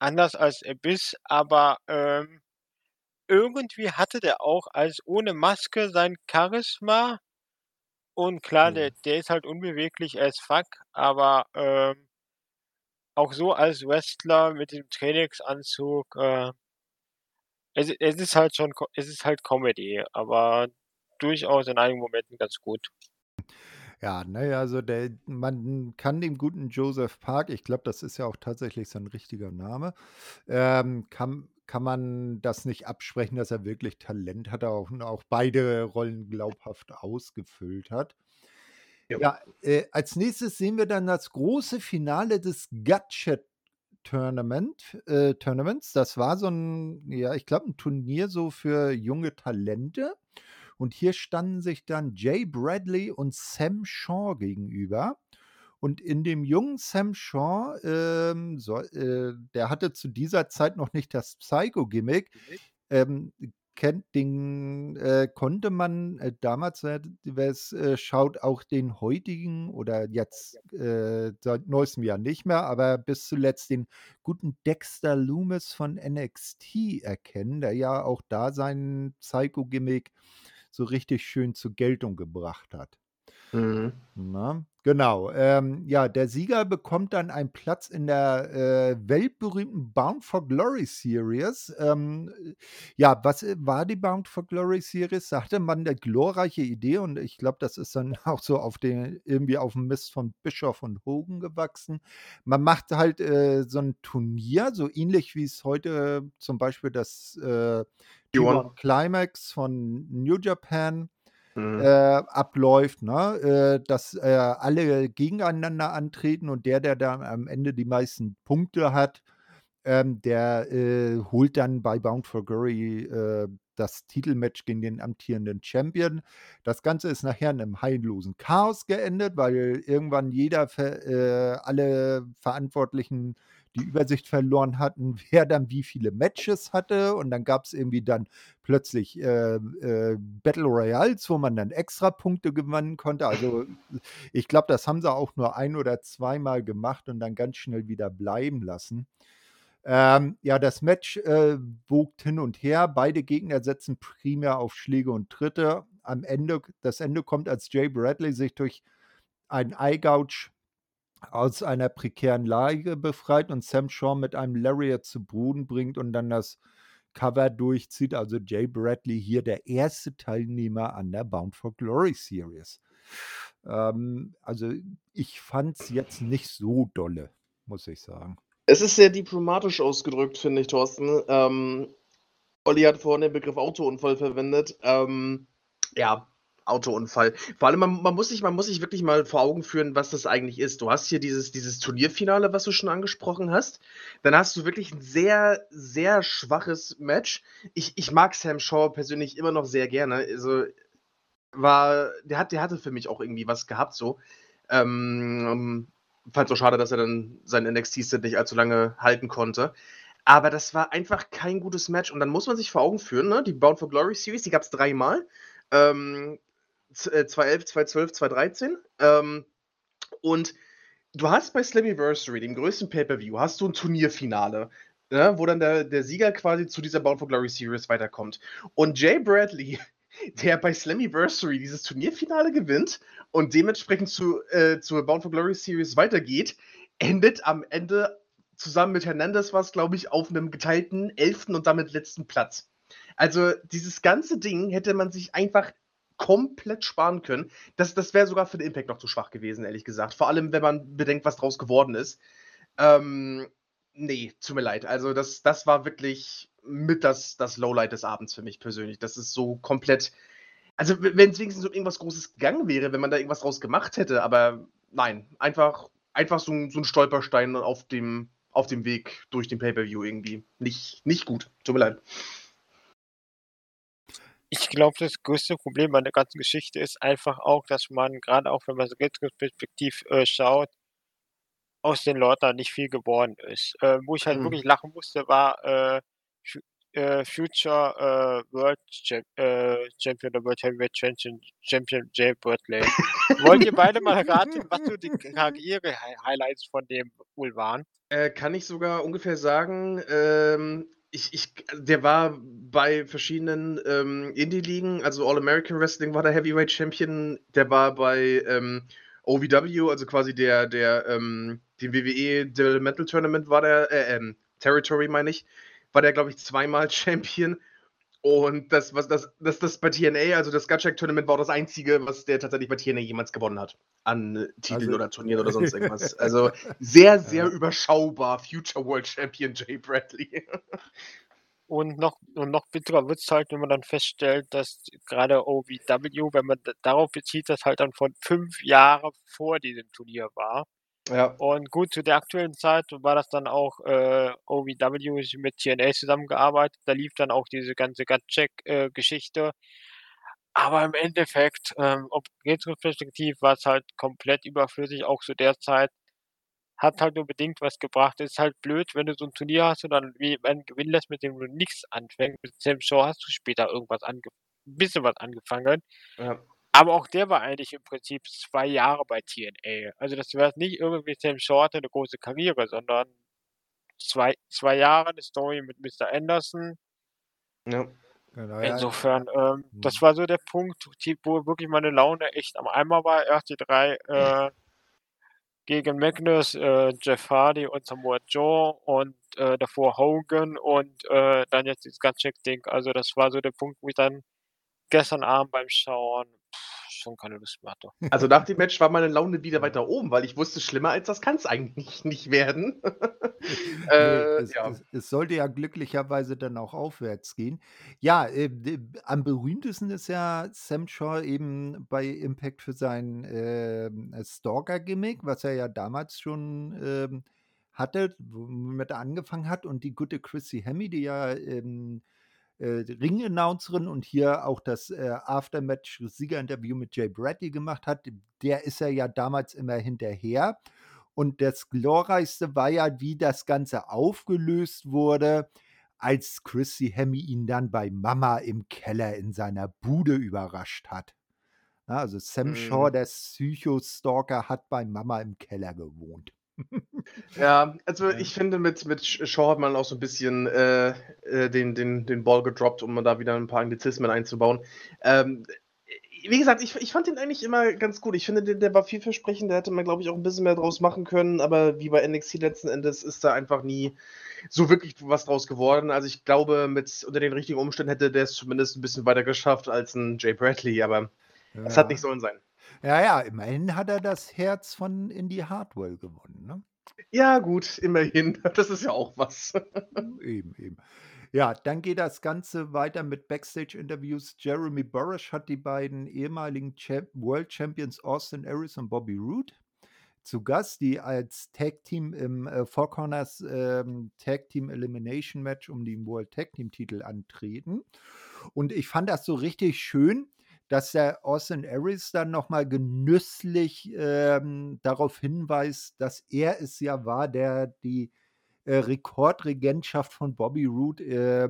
anders als Abyss, aber, ähm, irgendwie hatte der auch als ohne Maske sein Charisma. Und klar, der Mhm. der ist halt unbeweglich as fuck, aber, ähm auch so als Wrestler mit dem Trainingsanzug, äh es es ist halt schon es ist halt Comedy, aber durchaus in einigen Momenten ganz gut. Ja, ne, also der man kann dem guten Joseph Park ich glaube, das ist ja auch tatsächlich sein richtiger Name, ähm, kann kann man das nicht absprechen, dass er wirklich Talent hatte auch und auch beide Rollen glaubhaft ausgefüllt hat. Ja, äh, als Nächstes sehen wir dann das große Finale des Gotcha Tournament äh, Tournaments. Das war so 'n ja, ich glaube, 'n Turnier so für junge Talente. Und hier standen sich dann Jay Bradley und Sam Shaw gegenüber. Und in dem jungen Sam Shaw, ähm, soll äh, der hatte zu dieser Zeit noch nicht das Psycho-Gimmick. Ähm, kennt den äh, konnte man, äh, damals, wer wer's, äh, schaut, auch den heutigen oder jetzt, äh, seit neuestem Jahr nicht mehr, aber bis zuletzt den guten Dexter Lumis von NXT erkennen, der ja auch da sein Psycho-Gimmick so richtig schön zur Geltung gebracht hat. Mhm. Ne? Genau. Ähm, ja, der Sieger bekommt dann einen Platz in der, äh, weltberühmten Bound for Glory Series. Ähm, ja, was, äh, war die Bound for Glory Series? Da hatte man 'ne glorreiche Idee und ich glaube, das ist dann auch so auf den irgendwie aufm Mist von Bischoff und Hogan gewachsen. Man macht halt, äh, so 'n Turnier, so ähnlich wie's heute zum Beispiel das, äh, G1. G1 Climax von New Japan, äh, Mhm. abläuft, ne? Äh, dass, äh, alle gegeneinander antreten und der, der dann am Ende die meisten Punkte hat, ähm, der, äh, holt dann bei Bound for Glory, äh, das Titelmatch gegen den amtierenden Champion. Das Ganze ist nachher in 'nem heillosen Chaos geendet, weil irgendwann jeder äh, alle Verantwortlichen die Übersicht verloren hatten, wer dann wie viele Matches hatte. Und dann gab's irgendwie dann plötzlich, äh, äh, Battle Royals, wo man dann Extrapunkte gewinnen konnte. Also, ich glaube, das haben sie auch nur ein oder zweimal gemacht und dann ganz schnell wieder bleiben lassen. Ähm, ja, das Match, äh, wogt hin und her. Beide Gegner setzen primär auf Schläge und Tritte. Am Ende das Ende kommt, als Jay Bradley sich durch einen Eye Gouge aus einer prekären Lage befreit und Sam Shaw mit einem Lariat zu Boden bringt und dann das Cover durchzieht. Also, Jay Bradley hier der 1. Teilnehmer an der Bound for Glory Series. Ähm, also, ich fand's jetzt nicht so dolle, muss ich sagen. Es ist sehr diplomatisch ausgedrückt, finde ich, Thorsten. Ähm, Olli hat vorhin den Begriff Autounfall verwendet. Ähm, ja, Autounfall. Vor allem, man man muss sich man muss sich wirklich mal vor Augen führen, was das eigentlich ist. Du hast hier dieses dieses Turnierfinale, was du schon angesprochen hast. Dann hast du wirklich 'n sehr, sehr schwaches Match. Ich ich mag Sam Shaw persönlich immer noch sehr gerne. Also, war der hat der hatte für mich auch irgendwie was gehabt so. Ähm, fand's auch schade, dass er dann seinen NXT-Stint nicht allzu lange halten konnte. Aber das war einfach kein gutes Match. Und dann muss man sich vor Augen führen, ne, die Bound for Glory Series, die gab's dreimal. Ähm, äh, 2011, 2012, 2013. Ähm, und du hast bei Slammiversary, dem größten Pay-Per-View, hast du ein Turnierfinale, ne, wo dann der, der Sieger quasi zu dieser Bound for Glory Series weiterkommt. Und Jay Bradley, der bei Slammiversary dieses Turnierfinale gewinnt und dementsprechend zu, äh, zur Bound for Glory Series weitergeht, endet am Ende zusammen mit Hernandez was, glaube ich, auf einem geteilten elften und damit letzten Platz. Also dieses ganze Ding hätte man sich einfach komplett sparen können. Das, das wäre sogar für den Impact noch zu schwach gewesen, ehrlich gesagt. Vor allem, wenn man bedenkt, was draus geworden ist. Ähm, nee, tut mir leid. Also, das, das war wirklich mit das, das Lowlight des Abends für mich persönlich. Das ist so komplett. Also, wenn es wenigstens um irgendwas Großes gegangen wäre, wenn man da irgendwas draus gemacht hätte, aber nein, einfach, einfach so, so ein Stolperstein auf dem, auf dem Weg durch den Pay-Per-View irgendwie. Nicht, nicht gut. Tut mir leid. Ich glaube, das größte Problem an der ganzen Geschichte ist einfach auch, dass man gerade auch, wenn man so retrospektiv äh, schaut, aus den Leuten nicht viel geworden ist. Äh, wo ich halt Mhm. wirklich lachen musste, war äh, äh, Future äh, World Cham äh, Champion oder World Heavyweight Champion, Champion Jay Bradley. Wollt ihr beide mal raten, was so die Karriere-Highlights von dem wohl waren? Äh, kann ich sogar ungefähr sagen, ähm, ich, ich, der war bei verschiedenen ähm, Indie-Ligen, also All-American Wrestling war der Heavyweight Champion, der war bei ähm, OVW, also quasi der, der, ähm, dem WWE Developmental Tournament war der, äh, ähm, Territory meine ich, war der, glaube ich, zweimal Champion. Und das, was das, das, das bei TNA, also das Gutcheck Tournament war auch das einzige, was der tatsächlich bei TNA jemals gewonnen hat. An äh, Titeln Also- oder Turnieren oder sonst irgendwas. Also sehr, sehr Ja. überschaubar. Future World Champion Jay Bradley. Und noch, und noch bitterer wird es halt, wenn man dann feststellt, dass gerade OVW, wenn man da- darauf bezieht, dass halt dann von fünf Jahren vor diesem Turnier war. Ja. Und gut, zu der aktuellen Zeit war das dann auch äh, OVW mit TNA zusammengearbeitet. Da lief dann auch diese ganze Gut-Check-Geschichte. Aber im Endeffekt, ähm, ob retrospektiv war es halt komplett überflüssig, auch zu der Zeit. Hat halt nur bedingt was gebracht. Ist halt blöd, wenn du so ein Turnier hast und dann wie- einen gewinnen lässt, mit dem du nichts anfängst. Mit Sam Shaw hast du später irgendwas ange ein bisschen was angefangen. ja. Aber auch der war eigentlich im Prinzip zwei Jahre bei TNA. Also das wäre nicht irgendwie Sam hatte eine große Karriere, sondern zwei, zwei Jahre eine Story mit Mr. Anderson. ja. Genau, ja. Insofern, ähm, das Mhm. war so der Punkt, wo wirklich meine Laune echt am Eimer war. Erst die drei äh, gegen Magnus, äh, Jeff Hardy und Samoa Joe und äh, davor Hogan und äh, dann jetzt dieses Guncheck-Ding. Also das war so der Punkt, wo ich dann gestern Abend beim Schauen pff, schon keine Lust mehr hatte. Also nach dem Match war meine Laune wieder weiter oben, weil ich wusste, schlimmer als das kann es eigentlich nicht werden. Nee, äh, es, ja. es, es sollte ja glücklicherweise dann auch aufwärts gehen. Ja, äh, am berühmtesten ist ja Sam Shaw eben bei Impact für sein ähm, Stalker-Gimmick, was er ja damals schon ähm, hatte, womit er angefangen hat. Und die gute Chrissy Hemme, die ja ähm, äh, Ring-Announcerin und hier auch das äh, Aftermatch-Siegerinterview mit Jay Bradley gemacht hat, der ist er ja damals immer hinterher. Und das Glorreichste war ja, wie das Ganze aufgelöst wurde, als Chrissy Hemme ihn dann bei Mama im Keller in seiner Bude überrascht hat. Also Sam Mhm. Shaw, der Psycho-Stalker, hat bei Mama im Keller gewohnt. Ja, also Ja. ich finde, mit, mit Shaw hat man auch so ein bisschen äh, äh, den, den, den Ball gedroppt, um da wieder ein paar Anglizismen einzubauen. Ähm, wie gesagt, ich, ich fand den eigentlich immer ganz gut. Ich finde, der, der war vielversprechend, da hätte man, glaube ich, auch ein bisschen mehr draus machen können, aber wie bei NXT letzten Endes ist da einfach nie so wirklich was draus geworden. Also ich glaube, mit unter den richtigen Umständen hätte der es zumindest ein bisschen weiter geschafft als ein Jay Bradley, aber es hat nicht sollen sein. Ja, ja, immerhin hat er das Herz von Indy Hartwell gewonnen. Ne? Ja, gut, immerhin. Das ist ja auch was. eben, eben. Ja, dann geht das Ganze weiter mit Backstage-Interviews. Jeremy Burrish hat die beiden ehemaligen Champ World Champions Austin Aries und Bobby Roode zu Gast, die als Tag Team im äh, Four Corners ähm, Tag Team Elimination Match um den World Tag Team Titel antreten. Und ich fand das so richtig schön, dass der Austin Aries dann nochmal genüsslich ähm, darauf hinweist, dass er es ja war, der die äh, Rekordregentschaft von Bobby Roode äh,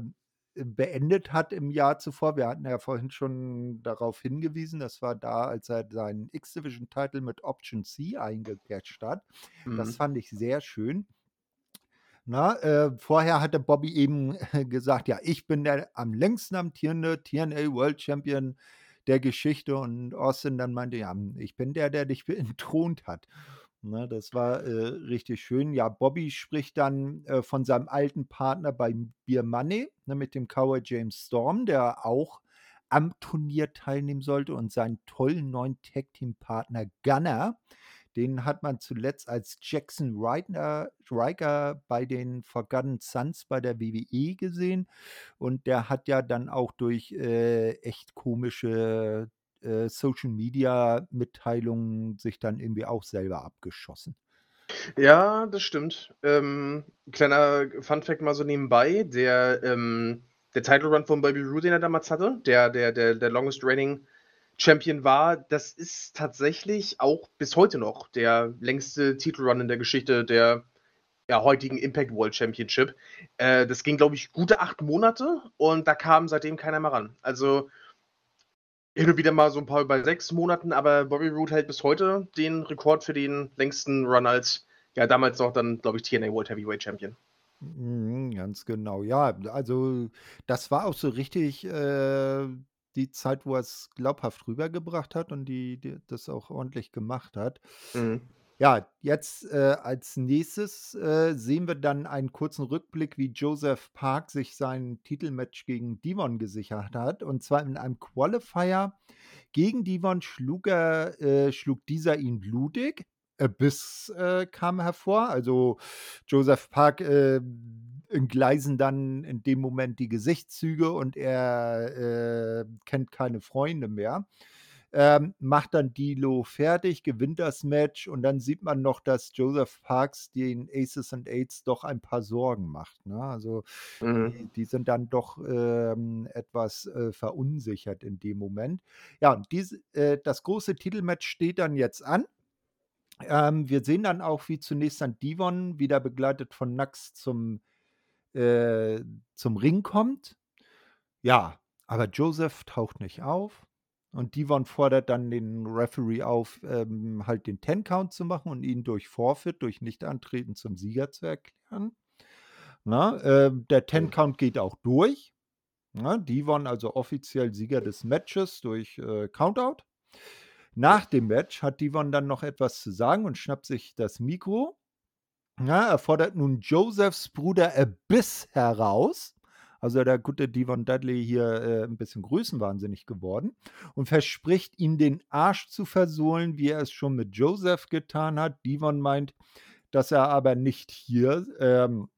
beendet hat im Jahr zuvor. Wir hatten ja vorhin schon darauf hingewiesen, das war da, als er seinen X-Division-Title mit Option C eingecatcht hat. Das Mhm. fand ich sehr schön. Na, äh, vorher hatte Bobby eben gesagt, ja, ich bin der am längsten amtierende TNA World Champion der Geschichte und Austin dann meinte, ja, ich bin der, der dich entthront hat. Ne, das war äh, richtig schön. Ja, Bobby spricht dann äh, von seinem alten Partner bei Beer Money, ne, mit dem Cowboy James Storm, der auch am Turnier teilnehmen sollte und seinen tollen neuen Tag-Team-Partner Gunner. Den hat man zuletzt als Jackson Riker, Riker bei den Forgotten Sons bei der WWE gesehen. Und der hat ja dann auch durch äh, echt komische äh, Social Media Mitteilungen sich dann irgendwie auch selber abgeschossen. Ja, das stimmt. Ähm, kleiner Funfact mal so nebenbei, der, ähm, der Title Run von Bobby Roode, den er damals hatte, der, der, der, der longest reigning Champion war, das ist tatsächlich auch bis heute noch der längste Titelrun in der Geschichte der ja, heutigen Impact World Championship. Äh, das ging, glaube ich, gute acht Monate und da kam seitdem keiner mehr ran. Also hin und wieder mal so ein paar bei sechs Monaten, aber Bobby Roode hält bis heute den Rekord für den längsten Run als, ja, damals noch dann, glaube ich, TNA World Heavyweight Champion. Mhm, ganz genau. Ja, also das war auch so richtig äh, die Zeit, wo er es glaubhaft rübergebracht hat und die, die das auch ordentlich gemacht hat. Mhm. Ja, jetzt äh, als nächstes äh, sehen wir dann einen kurzen Rückblick, wie Joseph Park sich sein Titelmatch gegen Devon gesichert hat. Und zwar in einem Qualifier gegen Devon schlug, er, äh, schlug dieser ihn blutig. Abyss äh, kam hervor. Also Joseph Park äh, entgleisen dann in dem Moment die Gesichtszüge und er äh, kennt keine Freunde mehr. Ähm, macht dann Dilo fertig, gewinnt das Match und dann sieht man noch, dass Joseph Parks den Aces and Aids doch ein paar Sorgen macht. Ne? Also Mhm. die, die sind dann doch ähm, etwas äh, verunsichert in dem Moment. Ja, dies, äh, das große Titelmatch steht dann jetzt an. Ähm, wir sehen dann auch, wie zunächst dann Devon wieder begleitet von Nax zum, äh, zum Ring kommt. Ja, aber Joseph taucht nicht auf. Und Devon fordert dann den Referee auf, ähm, halt den Ten-Count zu machen und ihn durch Forfeit, durch Nichtantreten zum Sieger zu erklären. Na, äh, der Ten-Count geht auch durch. Na, Devon also offiziell Sieger des Matches durch äh, Countout. Nach dem Match hat Devon dann noch etwas zu sagen und schnappt sich das Mikro. Ja, er fordert nun Josephs Bruder Abyss heraus. Also der gute Devon Dudley hier äh, ein bisschen größenwahnsinnig geworden und verspricht ihm den Arsch zu versohlen, wie er es schon mit Joseph getan hat. Devon meint, dass er aber nicht hier, ähm,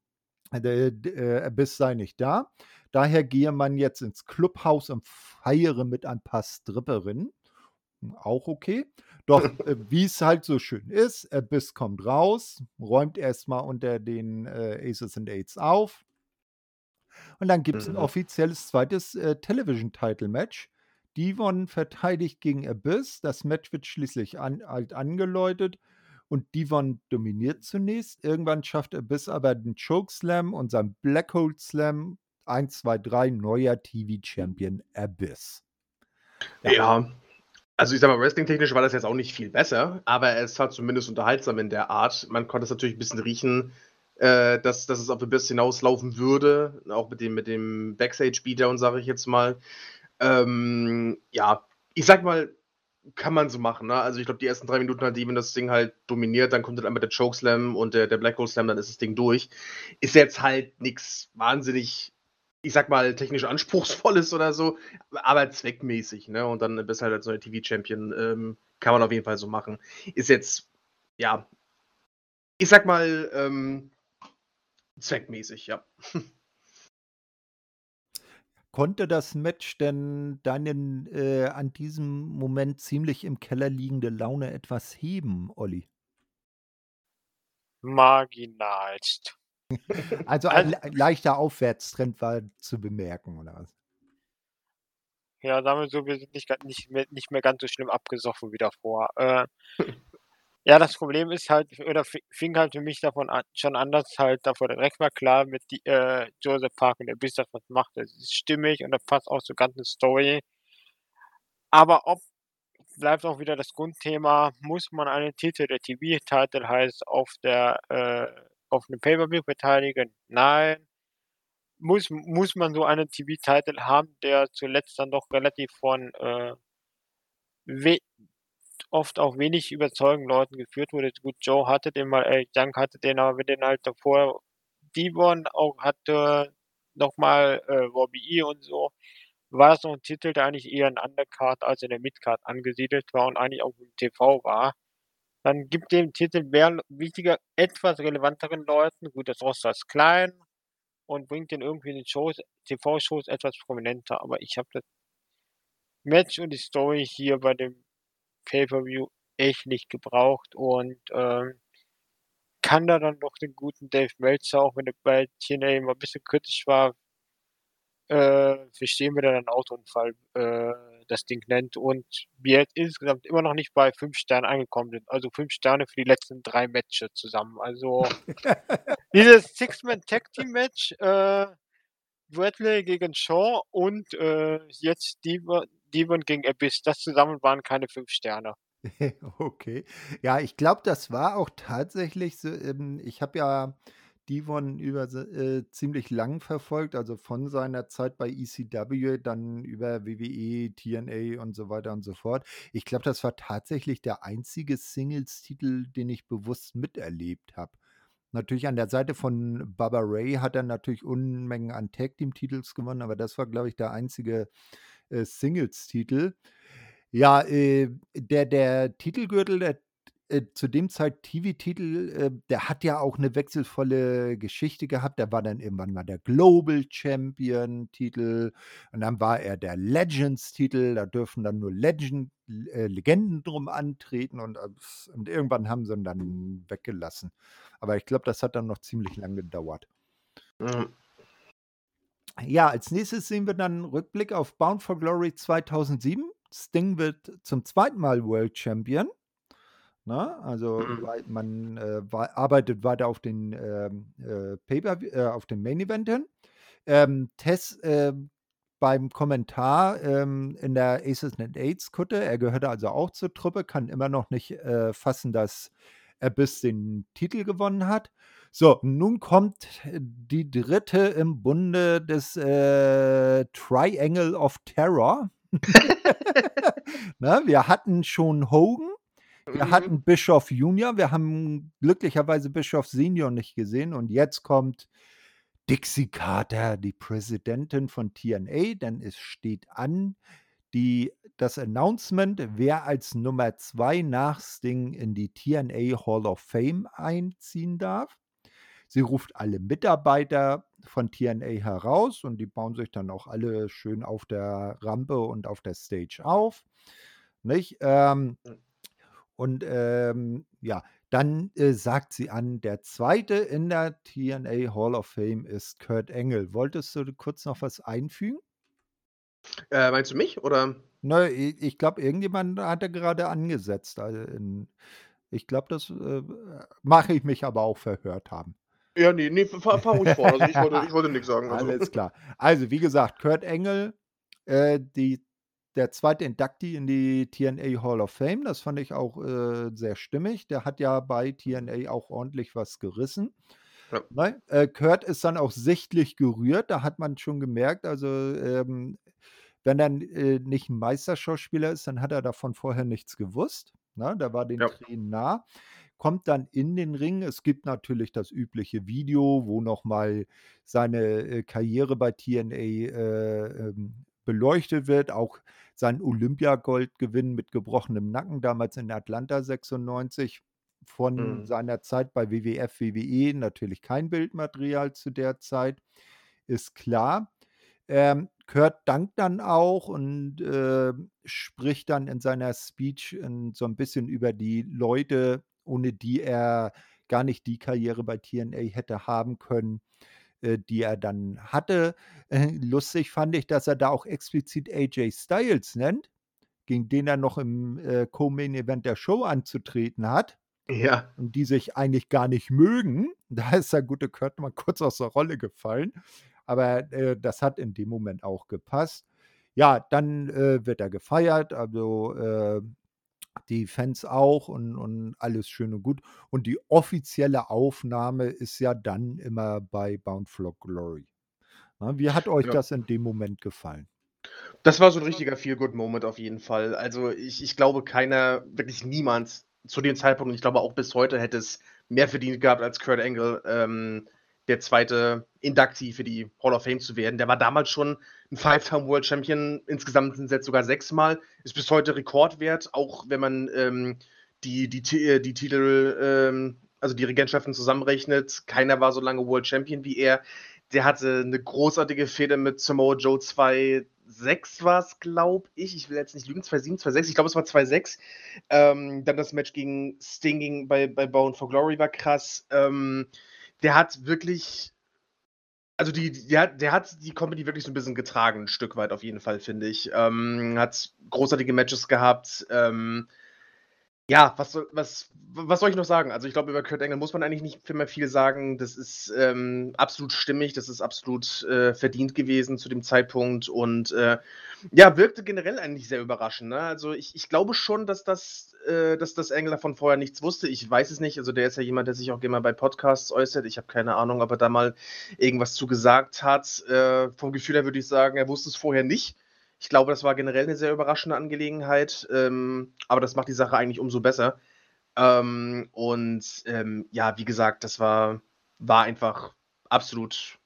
der, der Abyss sei nicht da. Daher gehe man jetzt ins Clubhaus und feiere mit ein paar Stripperinnen. Auch okay. Doch äh, wie es halt so schön ist, Abyss kommt raus, räumt erstmal unter den äh, Aces and Aids auf. Und dann gibt es ein Mhm. offizielles zweites äh, Television-Title-Match. Devon verteidigt gegen Abyss. Das Match wird schließlich an, halt angeläutet und Devon dominiert zunächst. Irgendwann schafft Abyss aber den Chokeslam und sein Black Hole Slam. 1, 2, 3, neuer TV-Champion Abyss. Ja. Ja. Also ich sag mal, wrestling-technisch war das jetzt auch nicht viel besser, aber es war zumindest unterhaltsam in der Art. Man konnte es natürlich ein bisschen riechen, äh, dass, dass es auf Abyss hinauslaufen würde, auch mit dem, mit dem Backstage-Beatdown, sage ich jetzt mal. Ähm, ja, ich sag mal, kann man so machen. Ne? Also ich glaube, die ersten drei Minuten hat wenn das Ding halt dominiert, dann kommt dann einmal der Chokeslam und der, der Black Hole Slam, dann ist das Ding durch. Ist jetzt halt nichts wahnsinnig, ich sag mal, technisch anspruchsvolles oder so, aber zweckmäßig. Ne? Und dann bist halt als neuer TV-Champion, ähm, kann man auf jeden Fall so machen. Ist jetzt, ja, ich sag mal, ähm, zweckmäßig, ja. Konnte das Match denn deinen äh, an diesem Moment ziemlich im Keller liegende Laune etwas heben, Olli? Marginalst. Also ein Also, le leichter Aufwärtstrend war zu bemerken, oder was? ja, sagen wir so, wir sind nicht, nicht, mehr, nicht mehr ganz so schlimm abgesoffen wie davor. Äh, Ja, das Problem ist halt oder fi fing halt für mich davon an schon an, dass halt davor direkt war klar mit die äh, Joseph Parker, der bis das was macht, das ist stimmig und das passt auch zur ganzen Story. Aber ob bleibt auch wieder das Grundthema, muss man einen Titel, der TV-Titel heißt, auf der äh, auf 'nem Pay-per-View beteiligen? Nein. Muss muss man so einen TV-Titel haben, der zuletzt dann doch relativ von, äh oft auch wenig überzeugenden Leuten geführt wurde. Gut, Joe hatte den mal, äh, Young hatte den, aber wenn den halt davor Devon auch hatte, noch mal, äh, Robbie E. und so, war das noch 'n Titel, der eigentlich eher in Undercard als in der Midcard angesiedelt war und eigentlich auch im TV war. Dann gibt den Titel mehr wichtiger etwas relevanteren Leuten gut, das Roster ist klein und bringt den irgendwie in den Shows TV-Shows etwas prominenter, aber ich habe das Match und die Story hier bei dem Pay-per-View echt nicht gebraucht und, ähm, kann da dann doch den guten Dave Meltzer, auch wenn er bei TNA immer bisschen kritisch war äh, verstehen, wenn er dann Autounfall, äh, das Ding nennt und wir jetzt insgesamt immer noch nicht bei 5 Sternen angekommen sind. Also 5 Sterne für die letzten 3 Matches zusammen. Also dieses Six-Man-Tag-Team-Match, äh, Bradley gegen Shaw und, äh, jetzt Devon Devon gegen Abyss, das zusammen waren keine 5 Sterne. Okay. Ja, ich glaube, das war auch tatsächlich so, ähm ich habe ja Devon über äh, ziemlich lang verfolgt, also von seiner Zeit bei ECW, dann über WWE, TNA und so weiter und so fort. Ich glaube, das war tatsächlich der einzige Singles-Titel, den ich bewusst miterlebt habe. Natürlich an der Seite von Bubba Ray hat er natürlich Unmengen an Tag-Team-Titels gewonnen, aber das war, glaube ich, der einzige, äh, Singles-Titel. Ja, äh, der der Titelgürtel, der äh, zu dem Zeit TV-Titel, äh, der hat ja auch 'ne wechselvolle Geschichte gehabt. Der war dann irgendwann mal der Global Champion-Titel und dann war er der Legends-Titel. Da dürfen dann nur Legend äh, Legenden drum antreten und, äh, und irgendwann haben sie ihn dann weggelassen. Aber ich glaube, das hat dann noch ziemlich lang gedauert. Mhm. Ja, als Nächstes sehen wir dann 'n Rückblick auf Bound for Glory 2007. Sting wird zum 2. Mal World Champion, ne? Also, Mhm. man, äh, arbeitet weiter auf den, ähm, äh, Pay-per-View äh, auf den Main Event hin. Ähm, Tess, ähm, beim Kommentar, ähm, in der Aces and Eights Kutte, er gehörte also auch zur Truppe, kann immer noch nicht, äh, fassen, dass Abyss den Titel gewonnen hat. So, nun kommt die dritte im Bunde des, äh, Triangle of Terror. Ne, wir hatten schon Hogan, wir Mhm. hatten Bischoff Junior, wir haben glücklicherweise Bischoff Senior nicht gesehen und jetzt kommt Dixie Carter, die Präsidentin von TNA, denn es steht an, die das Announcement, wer als Nummer 2 nach Sting in die TNA Hall of Fame einziehen darf. Sie ruft alle Mitarbeiter von TNA heraus und die bauen sich dann auch alle schön auf der Rampe und auf der Stage auf, nicht? Ähm, Hm. Und, ähm, ja, dann, äh, sagt sie an, der 2. in der TNA Hall of Fame ist Kurt Angle. Wolltest du kurz noch was einfügen? Äh, meinst du mich oder? Ne, i ich glaube, irgendjemand hatte gerade angesetzt, also in ich glaube, das, äh, mache ich mich aber auch verhört haben. Ja, ne, ne, fahr fahr ruhig fort. Also, ich wollte ich wollte nix sagen, also. Alles klar. Also, wie gesagt, Kurt Angle, äh, die der 2. Inductee in die TNA Hall of Fame. Das fand ich auch, äh, sehr stimmig. Der hat ja bei TNA auch ordentlich was gerissen, Ja. ne? Äh, Kurt ist dann auch sichtlich gerührt. Da hat man schon gemerkt, also, ähm, wenn er, äh, nicht 'n Meisterschauspieler ist, dann hat er davon vorher nichts gewusst, ne? Der war den Ja. Tränen nah. Kommt dann in den Ring. Es gibt natürlich das übliche Video, wo noch mal seine, äh, Karriere bei TNA, äh, ähm, beleuchtet wird, auch sein Olympiagoldgewinn mit gebrochenem Nacken damals in Atlanta 96 von Mhm. seiner Zeit bei WWF, WWE. Natürlich kein Bildmaterial zu der Zeit, ist klar. Ähm, Kurt dankt dann auch und, äh, spricht dann in seiner Speech, ähm, so 'n bisschen über die Leute, ohne die er gar nicht die Karriere bei TNA hätte haben können, die er dann hatte. Äh, lustig fand ich, dass er da auch explizit AJ Styles nennt, gegen den er noch im, äh, Co-Main Event der Show anzutreten hat. Ja. Und die sich eigentlich gar nicht mögen. Da ist der gute Kurt mal kurz aus der Rolle gefallen. Aber äh, das hat in dem Moment auch gepasst. Ja, dann äh, wird er gefeiert, also äh, die Fans auch und, und alles schön und gut. Und die offizielle Aufnahme ist ja dann immer bei Bound for Glory. Na, wie hat euch Ja. das in dem Moment gefallen? Das war so ein richtiger Feel-Good-Moment auf jeden Fall. Also, ich ich glaube, keiner, wirklich niemand zu dem Zeitpunkt und ich glaube auch bis heute hätte es mehr verdient gehabt als Kurt Angle, ähm, der zweite Inductee für die Hall of Fame zu werden. Der war damals schon ein Five-Time World Champion, insgesamt sind es jetzt sogar sechsmal, ist bis heute Rekordwert, auch wenn man ähm, die, die, äh, die Titel, ähm, also die Regentschaften zusammenrechnet. Keiner war so lange World Champion wie er. Der hatte eine großartige Fehde mit Samoa Joe 2.6 war es, glaube ich. Ich will jetzt nicht lügen, 2.7, 2.6. Ich glaube, es war 2.6. Ähm, dann das Match gegen Sting gegen, bei, bei Bound for Glory war krass. Ähm, der hat wirklich, also die, der, hat, der hat die Company wirklich so ein bisschen getragen, ein Stück weit auf jeden Fall, finde ich. Ähm, hat großartige Matches gehabt. Ähm, ja, was, soll- was, was soll ich noch sagen? Also ich glaube, über Kurt Angle muss man eigentlich nicht mehr viel sagen. Das ist ähm, absolut stimmig, das ist absolut äh, verdient gewesen zu dem Zeitpunkt und äh, ja, wirkte generell eigentlich sehr überraschend. Ne? Also ich, ich glaube schon, dass das, äh, dass das Angle davon vorher nichts wusste. Ich weiß es nicht. Also der ist ja jemand, der sich auch mal bei Podcasts äußert. Ich habe keine Ahnung, ob er da mal irgendwas zu gesagt hat. Äh, vom Gefühl her würde ich sagen, er wusste es vorher nicht. Ich glaube, das war generell eine sehr überraschende Angelegenheit, ähm, aber das macht die Sache eigentlich umso besser. Ähm, und ähm, ja, wie gesagt, das war, war einfach absolut,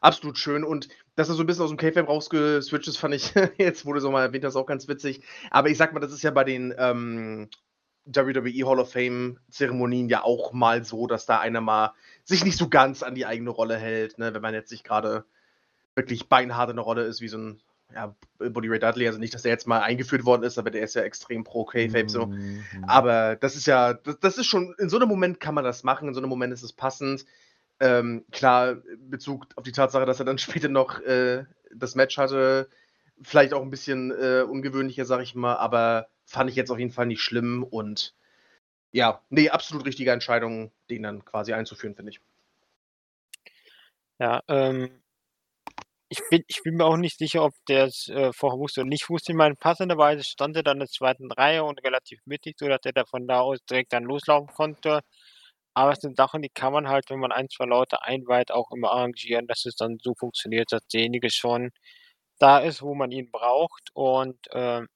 absolut schön. Und dass er so ein bisschen aus dem K-Fame rausgeswitcht ist, fand ich, jetzt wurde so mal erwähnt, das ist auch ganz witzig. Aber ich sag mal, das ist ja bei den ähm, WWE Hall of Fame Zeremonien ja auch mal so, dass da einer mal sich nicht so ganz an die eigene Rolle hält, ne? wenn man jetzt nicht gerade wirklich beinhart in der Rolle ist, wie so ein ja, Buddy Ray Dudley. Also nicht, dass der jetzt mal eingeführt worden ist, aber der ist ja extrem pro K-Fape so. Mhm. Aber das ist ja, das, das ist schon, in so einem Moment kann man das machen, in so einem Moment ist es passend. Ähm, klar, in Bezug auf die Tatsache, dass er dann später noch äh, das Match hatte, vielleicht auch ein bisschen äh, ungewöhnlicher, sag ich mal, aber fand ich jetzt auf jeden Fall nicht schlimm und ja, nee, absolut richtige Entscheidung, den dann quasi einzuführen, finde ich. Ja, ähm, ich bin, ich bin mir auch nicht sicher, ob der es äh, vorher wusste oder nicht wusste. Ich meine, passenderweise stand er dann in der zweiten Reihe und relativ mittig, sodass er da von da aus direkt dann loslaufen konnte. Aber es sind Sachen, die kann man halt, wenn man ein, zwei Leute einweiht, auch immer arrangieren, dass es dann so funktioniert, dass derjenige schon da ist, wo man ihn braucht. Und ähm,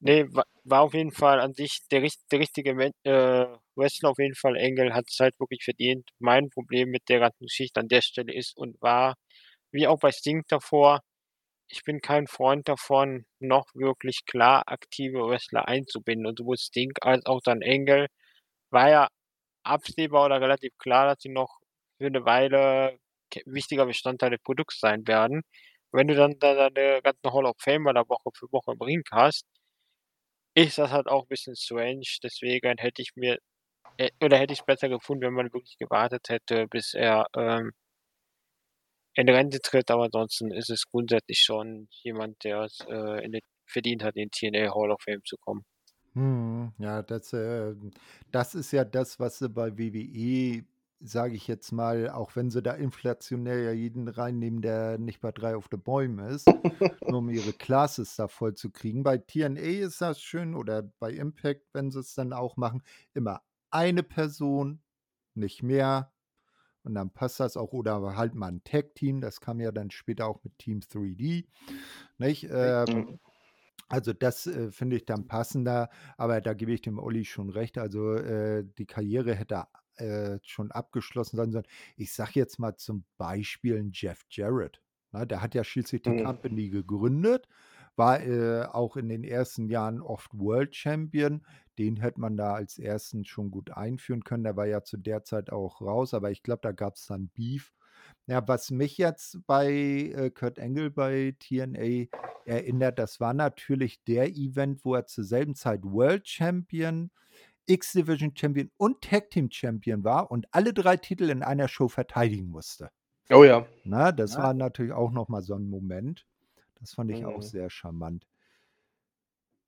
nee, wa- war auf jeden Fall an sich der, der richtige äh, Wrestler, auf jeden Fall. Engel hat es halt wirklich verdient. Mein Problem mit der ganzen Geschichte an der Stelle ist und war, wie auch bei Sting davor, ich bin kein Freund davon, noch wirklich klar aktive Wrestler einzubinden. Und sowohl Sting als auch dann Engel war ja absehbar oder relativ klar, dass sie noch für eine Weile wichtiger Bestandteil des Produkts sein werden. Wenn du dann da deine ganzen Hall of Famer da Woche für Woche Ring hast, ist das halt auch ein bisschen strange. Deswegen hätte ich mir, äh, oder hätte ich es besser gefunden, wenn man wirklich gewartet hätte, bis er ähm, in Rente tritt. Aber ansonsten ist es grundsätzlich schon jemand, der es äh, den, verdient hat, in den TNA Hall of Fame zu kommen. Hm, ja, das, äh, das ist ja das, was sie bei WWE, sage ich jetzt mal, auch wenn sie da inflationär ja jeden reinnehmen, der nicht bei drei auf den Bäumen ist, nur um ihre Classes da voll zu kriegen. Bei TNA ist das schön oder bei Impact, wenn sie es dann auch machen, immer eine Person, nicht mehr. Und dann passt das auch. Oder halt mal ein Tag-Team, das kam ja dann später auch mit Team 3D. Nicht? Ähm, also das äh, finde ich dann passender, aber da gebe ich dem Olli schon recht. Also äh, die Karriere hätte äh, schon abgeschlossen sein sollen. Ich sage jetzt mal zum Beispiel einen Jeff Jarrett. Na, der hat ja schließlich die Mhm. Company gegründet, war äh, auch in den ersten Jahren oft World Champion. Den hätte man da als ersten schon gut einführen können. Der war ja zu der Zeit auch raus, aber ich glaube, da gab es dann Beef. Ja, was mich jetzt bei äh, Kurt Angle bei TNA erinnert, das war natürlich der Event, wo er zur selben Zeit World Champion, X-Division Champion und Tag Team Champion war und alle drei Titel in einer Show verteidigen musste. Oh ja. Na, das war natürlich auch noch mal so ein Moment. Das fand ich auch Mhm. sehr charmant.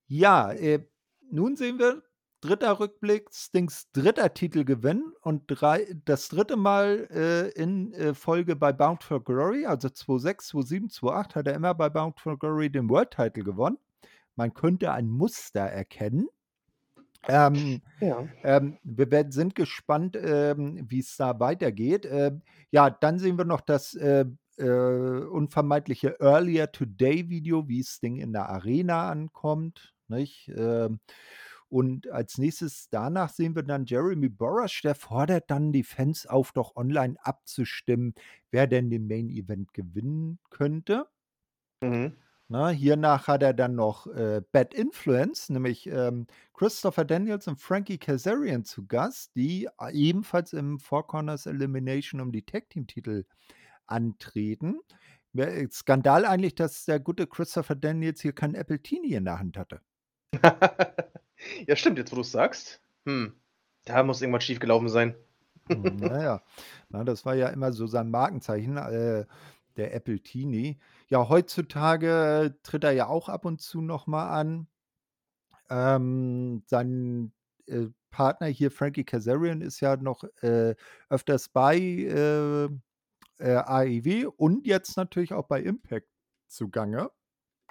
Ja, äh, nun sehen wir dritter Rückblick, Stings dritter Titelgewinn und drei, das dritte Mal äh, in äh, Folge bei Bound for Glory, also 2006, 2007, 2008 hat er immer bei Bound for Glory den World Title gewonnen. Man könnte ein Muster erkennen. Ähm, Ja. ähm, wir werden, sind gespannt, ähm, wie es da weitergeht. Ähm, ja, dann sehen wir noch das äh, äh, unvermeidliche Earlier Today Video, wie Sting in der Arena ankommt. Nicht? Ähm, und als nächstes danach sehen wir dann Jeremy Borash, der fordert dann die Fans auf, doch online abzustimmen, wer denn den Main Event gewinnen könnte. Mhm. Na, hiernach hat er dann noch äh, Bad Influence, nämlich ähm, Christopher Daniels und Frankie Kazarian zu Gast, die äh, ebenfalls im Four Corners Elimination um die Tag Team Titel antreten. Äh, Skandal eigentlich, dass der gute Christopher Daniels hier kein Apple Teenie in der Hand hatte. ja, stimmt, jetzt wo du es sagst. Hm. Da muss irgendwas schiefgelaufen sein. Hm, Naja, na, das war ja immer so sein Markenzeichen, äh, der Apple Teenie. Ja, heutzutage äh, tritt er ja auch ab und zu nochmal an. Ähm, sein äh, Partner hier, Frankie Kazarian, ist ja noch äh, öfters bei äh, AEW und jetzt natürlich auch bei Impact zugange.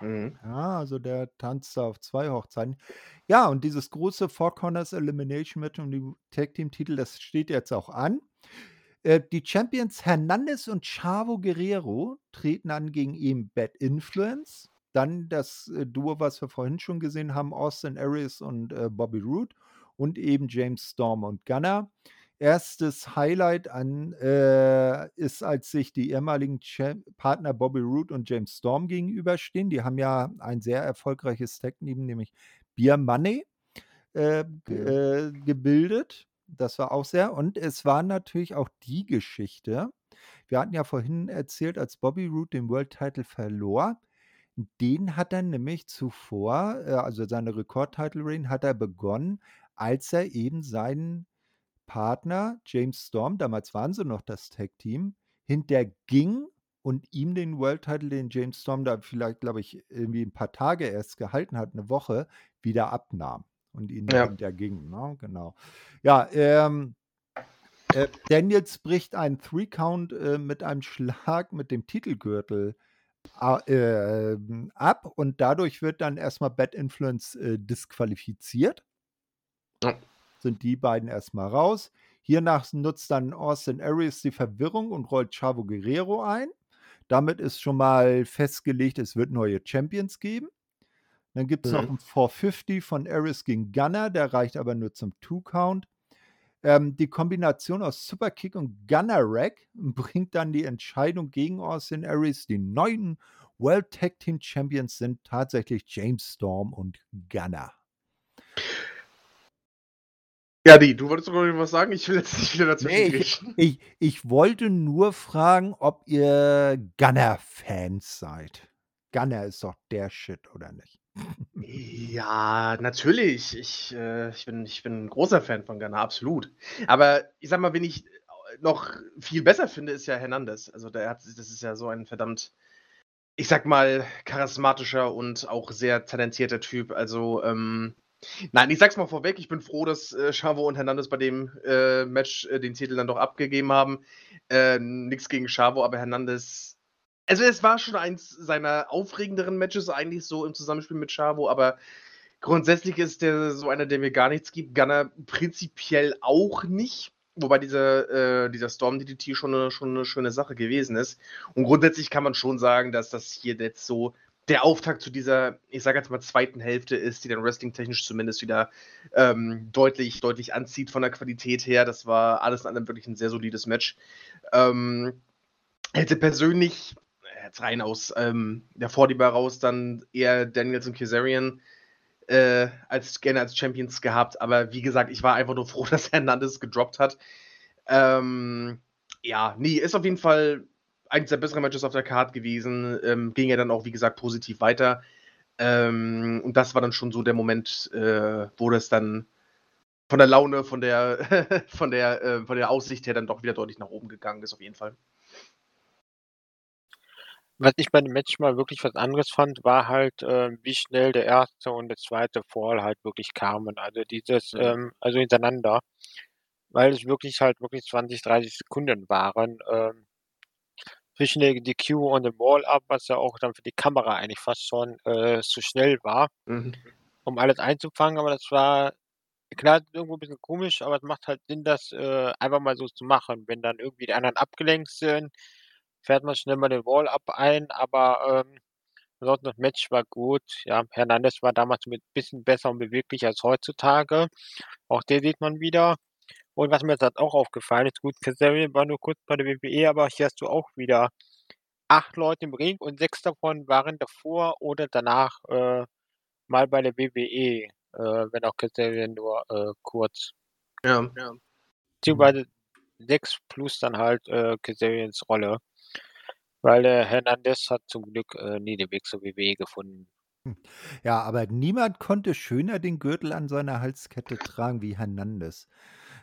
Mhm. Ja, also der tanzt da auf zwei Hochzeiten. Ja, und dieses große Four Corners Elimination Match um die Tag Team Titel, das steht jetzt auch an. Äh, die Champions Hernandez und Chavo Guerrero treten an gegen eben Bad Influence. Dann das äh, Duo, was wir vorhin schon gesehen haben, Austin Aries und äh, Bobby Roode und eben James Storm und Gunner. Erstes Highlight an äh, ist, als sich die ehemaligen Champ Partner Bobby Roode und James Storm gegenüberstehen. Die haben ja ein sehr erfolgreiches Tag-Team, nämlich Beer Money, äh, ge- äh, gebildet. Das war auch sehr. Und es war natürlich auch die Geschichte. Wir hatten ja vorhin erzählt, als Bobby Roode den World Title verlor, den hat er nämlich zuvor, äh, also seine Rekord-Title-Reign hat er begonnen, als er eben seinen Partner James Storm, damals waren sie noch das Tag-Team, hinterging und ihm den World Title, den James Storm da vielleicht, glaube ich, irgendwie ein paar Tage erst gehalten hat, eine Woche, wieder abnahm und ihn Ja. hinterging. Ne? Genau. Ja, ähm, äh, Daniels bricht einen Three-Count äh, mit einem Schlag mit dem Titelgürtel a- äh, ab und dadurch wird dann erstmal Bad Influence äh, disqualifiziert. Ja. Sind die beiden erstmal raus. Hiernach nutzt dann Austin Aries die Verwirrung und rollt Chavo Guerrero ein. Damit ist schon mal festgelegt, es wird neue Champions geben. Dann gibt es noch Mhm. ein 450 von Aries gegen Gunner, der reicht aber nur zum Two-Count. Ähm, die Kombination aus Superkick und Gunner Rack bringt dann die Entscheidung gegen Austin Aries. Die neuen World Tag Team Champions sind tatsächlich James Storm und Gunner. Ja, die, du wolltest doch noch was sagen? Ich will jetzt nicht wieder dazwischen Nee, ich, ich, ich wollte nur fragen, ob ihr Gunner-Fans seid. Gunner ist doch der Shit, oder nicht? Ja, natürlich. Ich, äh, ich, bin, ich bin ein großer Fan von Ghana, absolut. Aber ich sag mal, wen ich noch viel besser finde, ist ja Hernandez. Also der hat, das ist ja so ein verdammt, ich sag mal, charismatischer und auch sehr talentierter Typ. Also, ähm, nein, ich sag's mal vorweg, ich bin froh, dass äh, Chavo und Hernandez bei dem äh, Match äh, den Titel dann doch abgegeben haben. Äh, nix gegen Chavo, aber Hernandez. Also es war schon eins seiner aufregenderen Matches eigentlich so im Zusammenspiel mit Chavo, aber grundsätzlich ist der so einer, der mir gar nichts gibt. Gunner prinzipiell auch nicht. Wobei dieser, äh, dieser Storm DDT schon eine, schon eine schöne Sache gewesen ist. Und grundsätzlich kann man schon sagen, dass das hier jetzt so der Auftakt zu dieser, ich sage jetzt mal, zweiten Hälfte ist, die dann wrestling-technisch zumindest wieder ähm, deutlich, deutlich anzieht von der Qualität her. Das war alles in allem wirklich ein sehr solides Match. Ähm, hätte persönlich, jetzt rein aus ähm, der Vorliebe raus, dann eher Daniels und Kazarian äh, als gerne als Champions gehabt. Aber wie gesagt, ich war einfach nur froh, dass Hernandez gedroppt hat. Ähm, ja, nee, ist auf jeden Fall eines der besseren Matches auf der Card gewesen. Ähm, ging ja dann auch, wie gesagt, positiv weiter. Ähm, und das war dann schon so der Moment, äh, wo das dann von der Laune, von der, von der, äh, von der Aussicht her dann doch wieder deutlich nach oben gegangen ist, auf jeden Fall. Was ich bei dem Match mal wirklich was anderes fand, war halt, ähm, wie schnell der 1. und der 2. Fall halt wirklich kamen. Also dieses, Mhm. ähm also hintereinander, weil es wirklich halt wirklich 20, 30 Sekunden waren, ähm, zwischen der DQ und dem Wall-Up, was ja auch dann für die Kamera eigentlich fast schon, äh, zu schnell war, Mhm. um alles einzufangen. Aber das war klar, irgendwo 'n bisschen komisch, aber es macht halt Sinn, das, äh, einfach mal so zu machen. Wenn dann irgendwie die anderen abgelenkt sind, fährt man schnell mal den Wall-Up ein, aber, ähm, ansonsten das Match war gut. Ja, Hernandez war damals mit bisschen besser und beweglicher als heutzutage. Auch den sieht man wieder. Und was mir jetzt auch aufgefallen ist, gut, Kazarian war nur kurz bei der WWE, aber hier hast du auch wieder 8 Leute im Ring und 6 davon waren davor oder danach, äh, mal bei der WWE, äh, wenn auch Kazarian nur, äh, kurz. Ja. Ja. Beziehungsweise 6 plus dann halt, äh, Kazarians Rolle. Weil der Hernandez hat zum Glück, äh, nie den Weg zur WWE gefunden. Hm. Ja, aber niemand konnte schöner den Gürtel an seiner Halskette tragen wie Hernandez.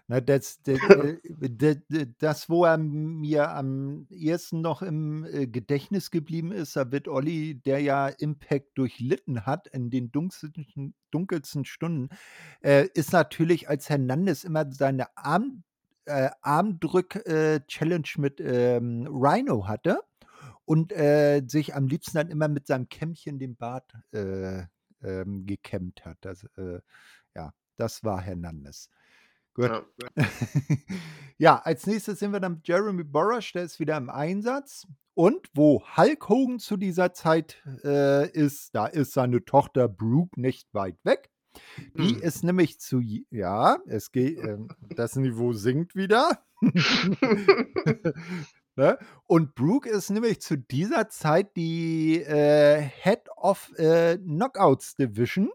Ne, das d äh, d d das, wo er mir am ehesten noch im, äh, Gedächtnis geblieben ist, da wird Olli, der ja Impact durchlitten hat in den dunkelsten dunkelsten Stunden, äh, ist natürlich, als Hernandez immer seine Arm äh, Armdrück äh, mit, ähm, Rhino hatte und, äh, sich am liebsten dann immer mit seinem Kämmchen den Bart, äh, ähm, gekämmt hat. Das, ja, das war Hernandez. Gut. Ja. Ja, als Nächstes sehen wir dann Jeremy Borash, der ist wieder im Einsatz. Und wo Hulk Hogan zu dieser Zeit, äh, ist, da ist seine Tochter Brooke nicht weit weg. Die Hm. ist nämlich zu ja, es geht, ähm, das Niveau sinkt wieder. Ne? Und Brooke ist nämlich zu dieser Zeit die, äh, Head of, äh, Knockouts Division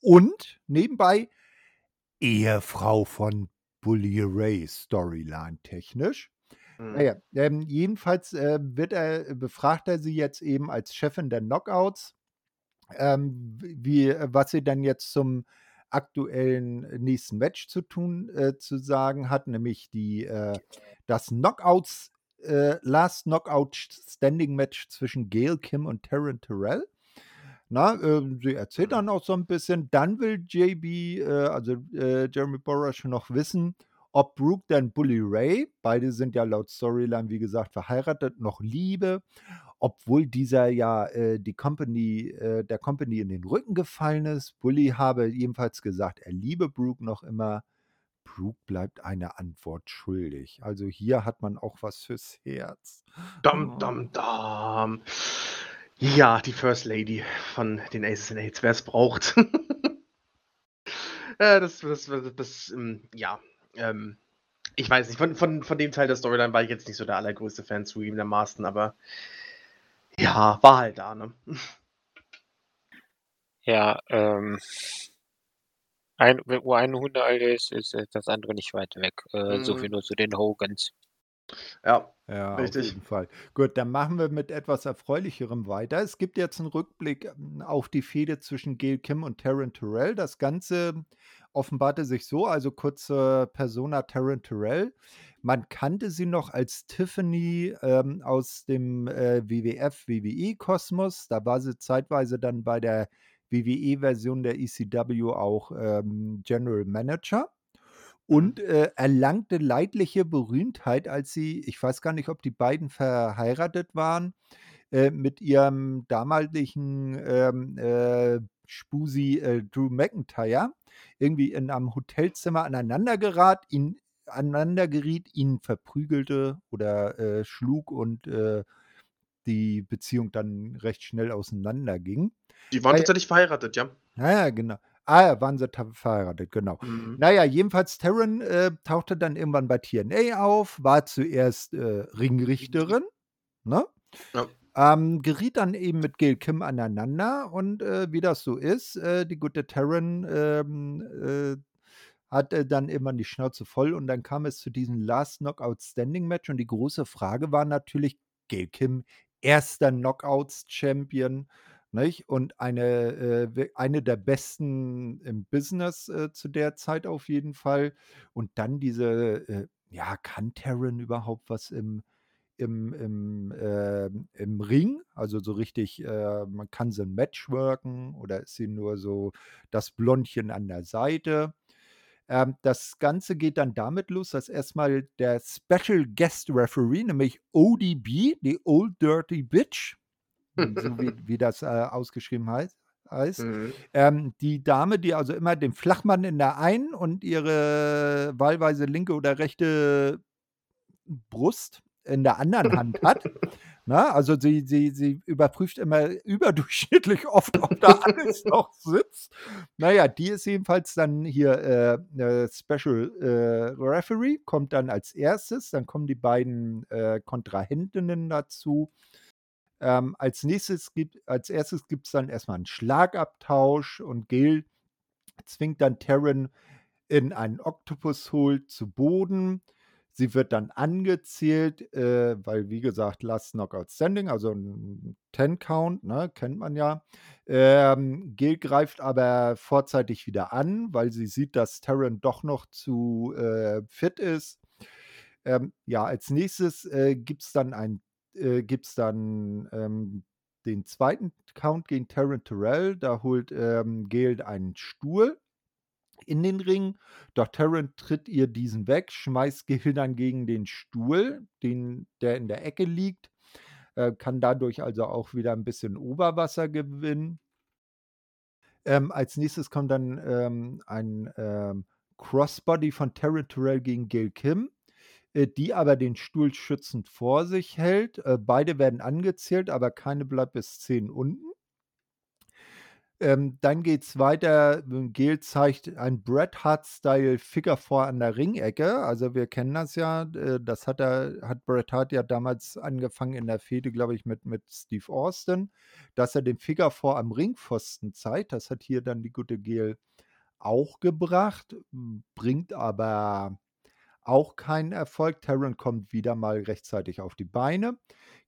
und nebenbei Ehefrau von Bully Ray Storyline-technisch. Na Mhm. ja, ähm, jedenfalls, äh, wird er befragt er sie jetzt eben als Chefin der Knockouts, ähm, wie was sie denn jetzt zum aktuellen nächsten Match zu tun äh, zu sagen hat, nämlich die, äh das Knockouts äh, Last Knockout Standing Match zwischen Gail Kim und Taryn Terrell. Na, ähm, sie erzählt Mhm. dann auch so 'n bisschen. Dann will JB, äh, also, äh, Jeremy Borash noch wissen, ob Brooke denn Bully Ray, beide sind ja laut Storyline, wie gesagt, verheiratet, noch liebe, obwohl dieser ja, äh, die Company äh, der Company in den Rücken gefallen ist. Bully habe jedenfalls gesagt, er liebe Brooke noch immer. Brooke bleibt eine Antwort schuldig. Also, hier hat man auch was fürs Herz. Dam, dam, dam. Ja, die First Lady von den Aces and Eights, wer's braucht. Äh, das das das das, ähm, ja, ähm, ich weiß nicht, von von von dem Teil der Storyline war ich jetzt nicht so der allergrößte Fan zugegebenermaßen, aber ja, war halt da, ne? Ja, ähm ein wo ein Hundealter ist, ist, äh, das andere nicht weit weg. Äh, so viel Mhm. nur zu den Hogans. Ja, Ja, auf richtig. jeden Fall. Gut, dann machen wir mit etwas Erfreulicherem weiter. Es gibt jetzt 'n Rückblick, ähm, auf die Fehde zwischen Gail Kim und Taryn Terrell. Das Ganze offenbarte sich so, also kurz zur Persona Taryn Terrell. Man kannte sie noch als Tiffany, ähm, aus dem, äh, WWF-WWE-Kosmos. Da war sie zeitweise dann bei der WWE-Version der ECW auch, ähm, General Manager. Und, äh, erlangte leidliche Berühmtheit, als sie ich weiß gar nicht, ob die beiden verheiratet waren, äh, mit ihrem damaligen, ähm, äh, Spusi, äh, Drew McIntyre irgendwie in einem Hotelzimmer aneinander gerat ihn aneinander geriet, ihn verprügelte oder, äh, schlug und, äh, die Beziehung dann recht schnell auseinanderging. Die waren ja tatsächlich verheiratet, ja. Ja, ja, genau. Ah ja, waren sie verheiratet, genau. Mhm. Na ja, jedenfalls Taryn, äh, tauchte dann irgendwann bei TNA auf, war zuerst, äh, Ringrichterin, ne? Ja. Ähm, geriet dann eben mit Gail Kim aneinander und, äh, wie das so ist, äh, die gute Taryn, ähm, äh, hatte dann irgendwann die Schnauze voll und dann kam es zu diesem Last Knockout Standing Match und die große Frage war natürlich: Gail Kim, 1. Knockouts-Champion, nicht? Und eine, äh, eine der Besten im Business, äh, zu der Zeit auf jeden Fall. Und dann diese, äh ja, kann Taryn überhaupt was im im im, ähm im Ring, also so richtig, äh man kann sie 'n Match worken oder ist sie nur so das Blondchen an der Seite? Ähm, das Ganze geht dann damit los, dass erst mal der Special Guest Referee, nämlich ODB, die Old Dirty Bitch, so wie wie das, äh, ausgeschrieben heißt heißt. Mhm. Ähm, die Dame, die also immer den Flachmann in der einen und ihre wahlweise linke oder rechte Brust in der anderen Hand hat, ne? Also, sie sie sie überprüft immer überdurchschnittlich oft, ob da alles noch sitzt. Na ja, die ist jedenfalls dann hier, äh, äh, Special, äh, Referee, kommt dann als Erstes, dann kommen die beiden, äh, Kontrahentinnen dazu. Ähm, als nächstes gibt als Erstes gibt's dann erst mal 'n Schlagabtausch und Gayle zwingt dann Taryn in einen Octopus Hold zu Boden. Sie wird dann angezählt, äh, weil wie gesagt, Last Knockout Standing, also 'n 10 Count, ne, kennt man ja. Ähm, Gayle greift aber vorzeitig wieder an, weil sie sieht, dass Taryn doch noch zu, äh, fit ist. Ähm, ja, als Nächstes, äh, gibt's dann ein äh, gibt's dann, ähm, den 2. Count gegen Taryn Terrell. Da holt, ähm, Gayle einen Stuhl in den Ring, doch Taryn tritt ihr diesen weg, schmeißt Gayle dann gegen den Stuhl, den der in der Ecke liegt, äh, kann dadurch also auch wieder 'n bisschen Oberwasser gewinnen. Ähm, als Nächstes kommt dann, ähm, ein, ähm, Crossbody von Taryn Terrell gegen Gayle Kim, äh, die aber den Stuhl schützend vor sich hält. Äh, beide werden angezählt, aber keine bleibt bis 10 unten. Ähm, dann geht's weiter. Gayle zeigt ein Bret Hart-Style Figure Four an der Ringecke. Also, wir kennen das ja. Äh, das hat er hat Bret Hart ja damals angefangen in der Fehde, glaube ich, mit mit Steve Austin, dass er den Figure Four am Ringpfosten zeigt. Das hat hier dann die gute Gayle auch gebracht, bringt aber auch keinen Erfolg. Taryn kommt wieder mal rechtzeitig auf die Beine.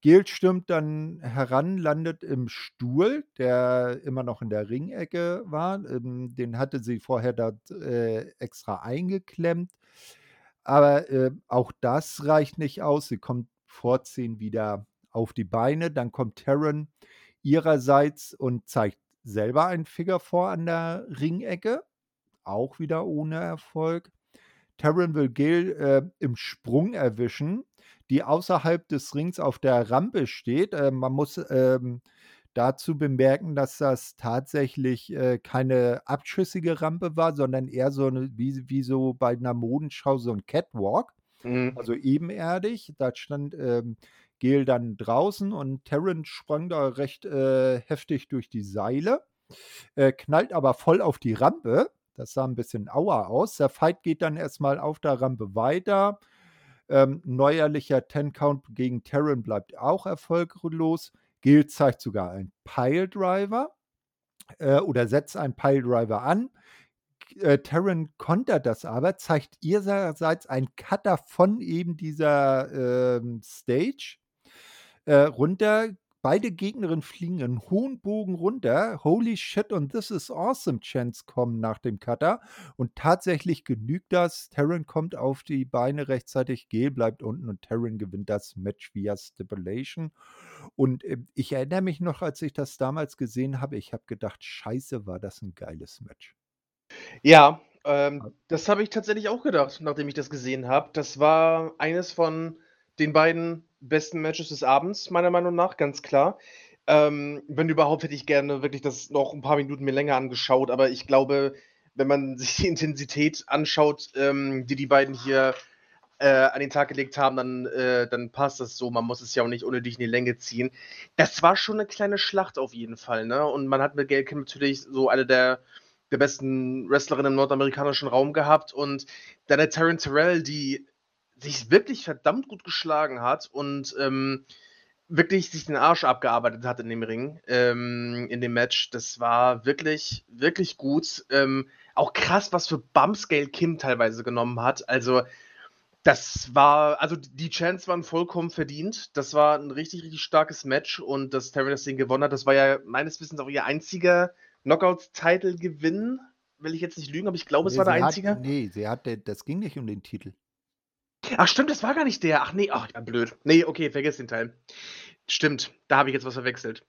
Gayle stürmt dann heran, landet im Stuhl, der immer noch in der Ringecke war. Ähm, den hatte sie vorher dort, äh, extra eingeklemmt. Aber, äh, auch das reicht nicht aus. Sie kommt vor 10 wieder auf die Beine. Dann kommt Taryn ihrerseits und zeigt selber ein Figure Four an der Ringecke, auch wieder ohne Erfolg. Taryn will Gayle, äh, im Sprung erwischen, die außerhalb des Rings auf der Rampe steht. Äh, man muss, ähm, dazu bemerken, dass das tatsächlich, äh, keine abschüssige Rampe war, sondern eher so 'ne wie wie so bei 'ner Modenschau so 'n Catwalk, Mhm. also ebenerdig. Da stand, ähm, Gayle dann draußen und Taryn sprang da recht, äh, heftig durch die Seile, äh, knallt aber voll auf die Rampe. Das sah 'n bisschen Aua aus. Der Fight geht dann erst mal auf der Rampe weiter. Ähm, neuerlicher 10 Count gegen Taryn bleibt auch erfolglos. Gayle zeigt sogar einen Piledriver, äh, oder setzt einen Piledriver an. Äh, Taryn kontert das aber, zeigt ihrerseits einen Cutter von eben dieser, ähm, Stage, äh, runter. Beide Gegnerinnen fliegen in hohen Bogen runter. „Holy shit“ und „This is awesome“ Chants kommen nach dem Cutter und tatsächlich genügt das. Taryn kommt auf die Beine rechtzeitig, Gayle bleibt unten und Taryn gewinnt das Match via Stipulation. Und, ähm, ich erinnere mich noch, als ich das damals gesehen habe, ich habe gedacht: „Scheiße, war das 'n geiles Match.“ Ja, ähm, das habe ich tatsächlich auch gedacht, nachdem ich das gesehen habe. Das war eines von den beiden besten Matches des Abends, meiner Meinung nach, ganz klar. Ähm, wenn überhaupt, hätte ich gerne wirklich das noch 'n paar Minuten mir länger angeschaut, aber ich glaube, wenn man sich die Intensität anschaut, ähm, die die beiden hier, äh, an den Tag gelegt haben, dann äh, dann passt das so. Man muss es ja auch nicht unnötig in die Länge ziehen. Das war schon 'ne kleine Schlacht auf jeden Fall, ne? Und man hat mit Gayle Kim natürlich so eine der der besten Wrestlerinnen im nordamerikanischen Raum gehabt und dann der Taryn Terrell, die sich wirklich verdammt gut geschlagen hat und, ähm, wirklich sich den Arsch abgearbeitet hat in dem Ring, ähm, in dem Match. Das war wirklich, wirklich gut. Ähm, auch krass, was für Bumps Gayle Kim teilweise genommen hat. Also, das war also, die Chants waren vollkommen verdient. Das war 'n richtig, richtig starkes Match und dass Taryn das Ding gewonnen hat, das war ja meines Wissens auch ihr einziger Knockout-Title-Gewinn. Will ich jetzt nicht lügen, aber ich glaube, es Ne, war der hat einzige. ne, sie hatte das ging nicht um den Titel. Ach stimmt, das war gar nicht der. Ach nee, ach ja, blöd. Nee, okay, vergiss den Teil. Stimmt, da habe ich jetzt was verwechselt.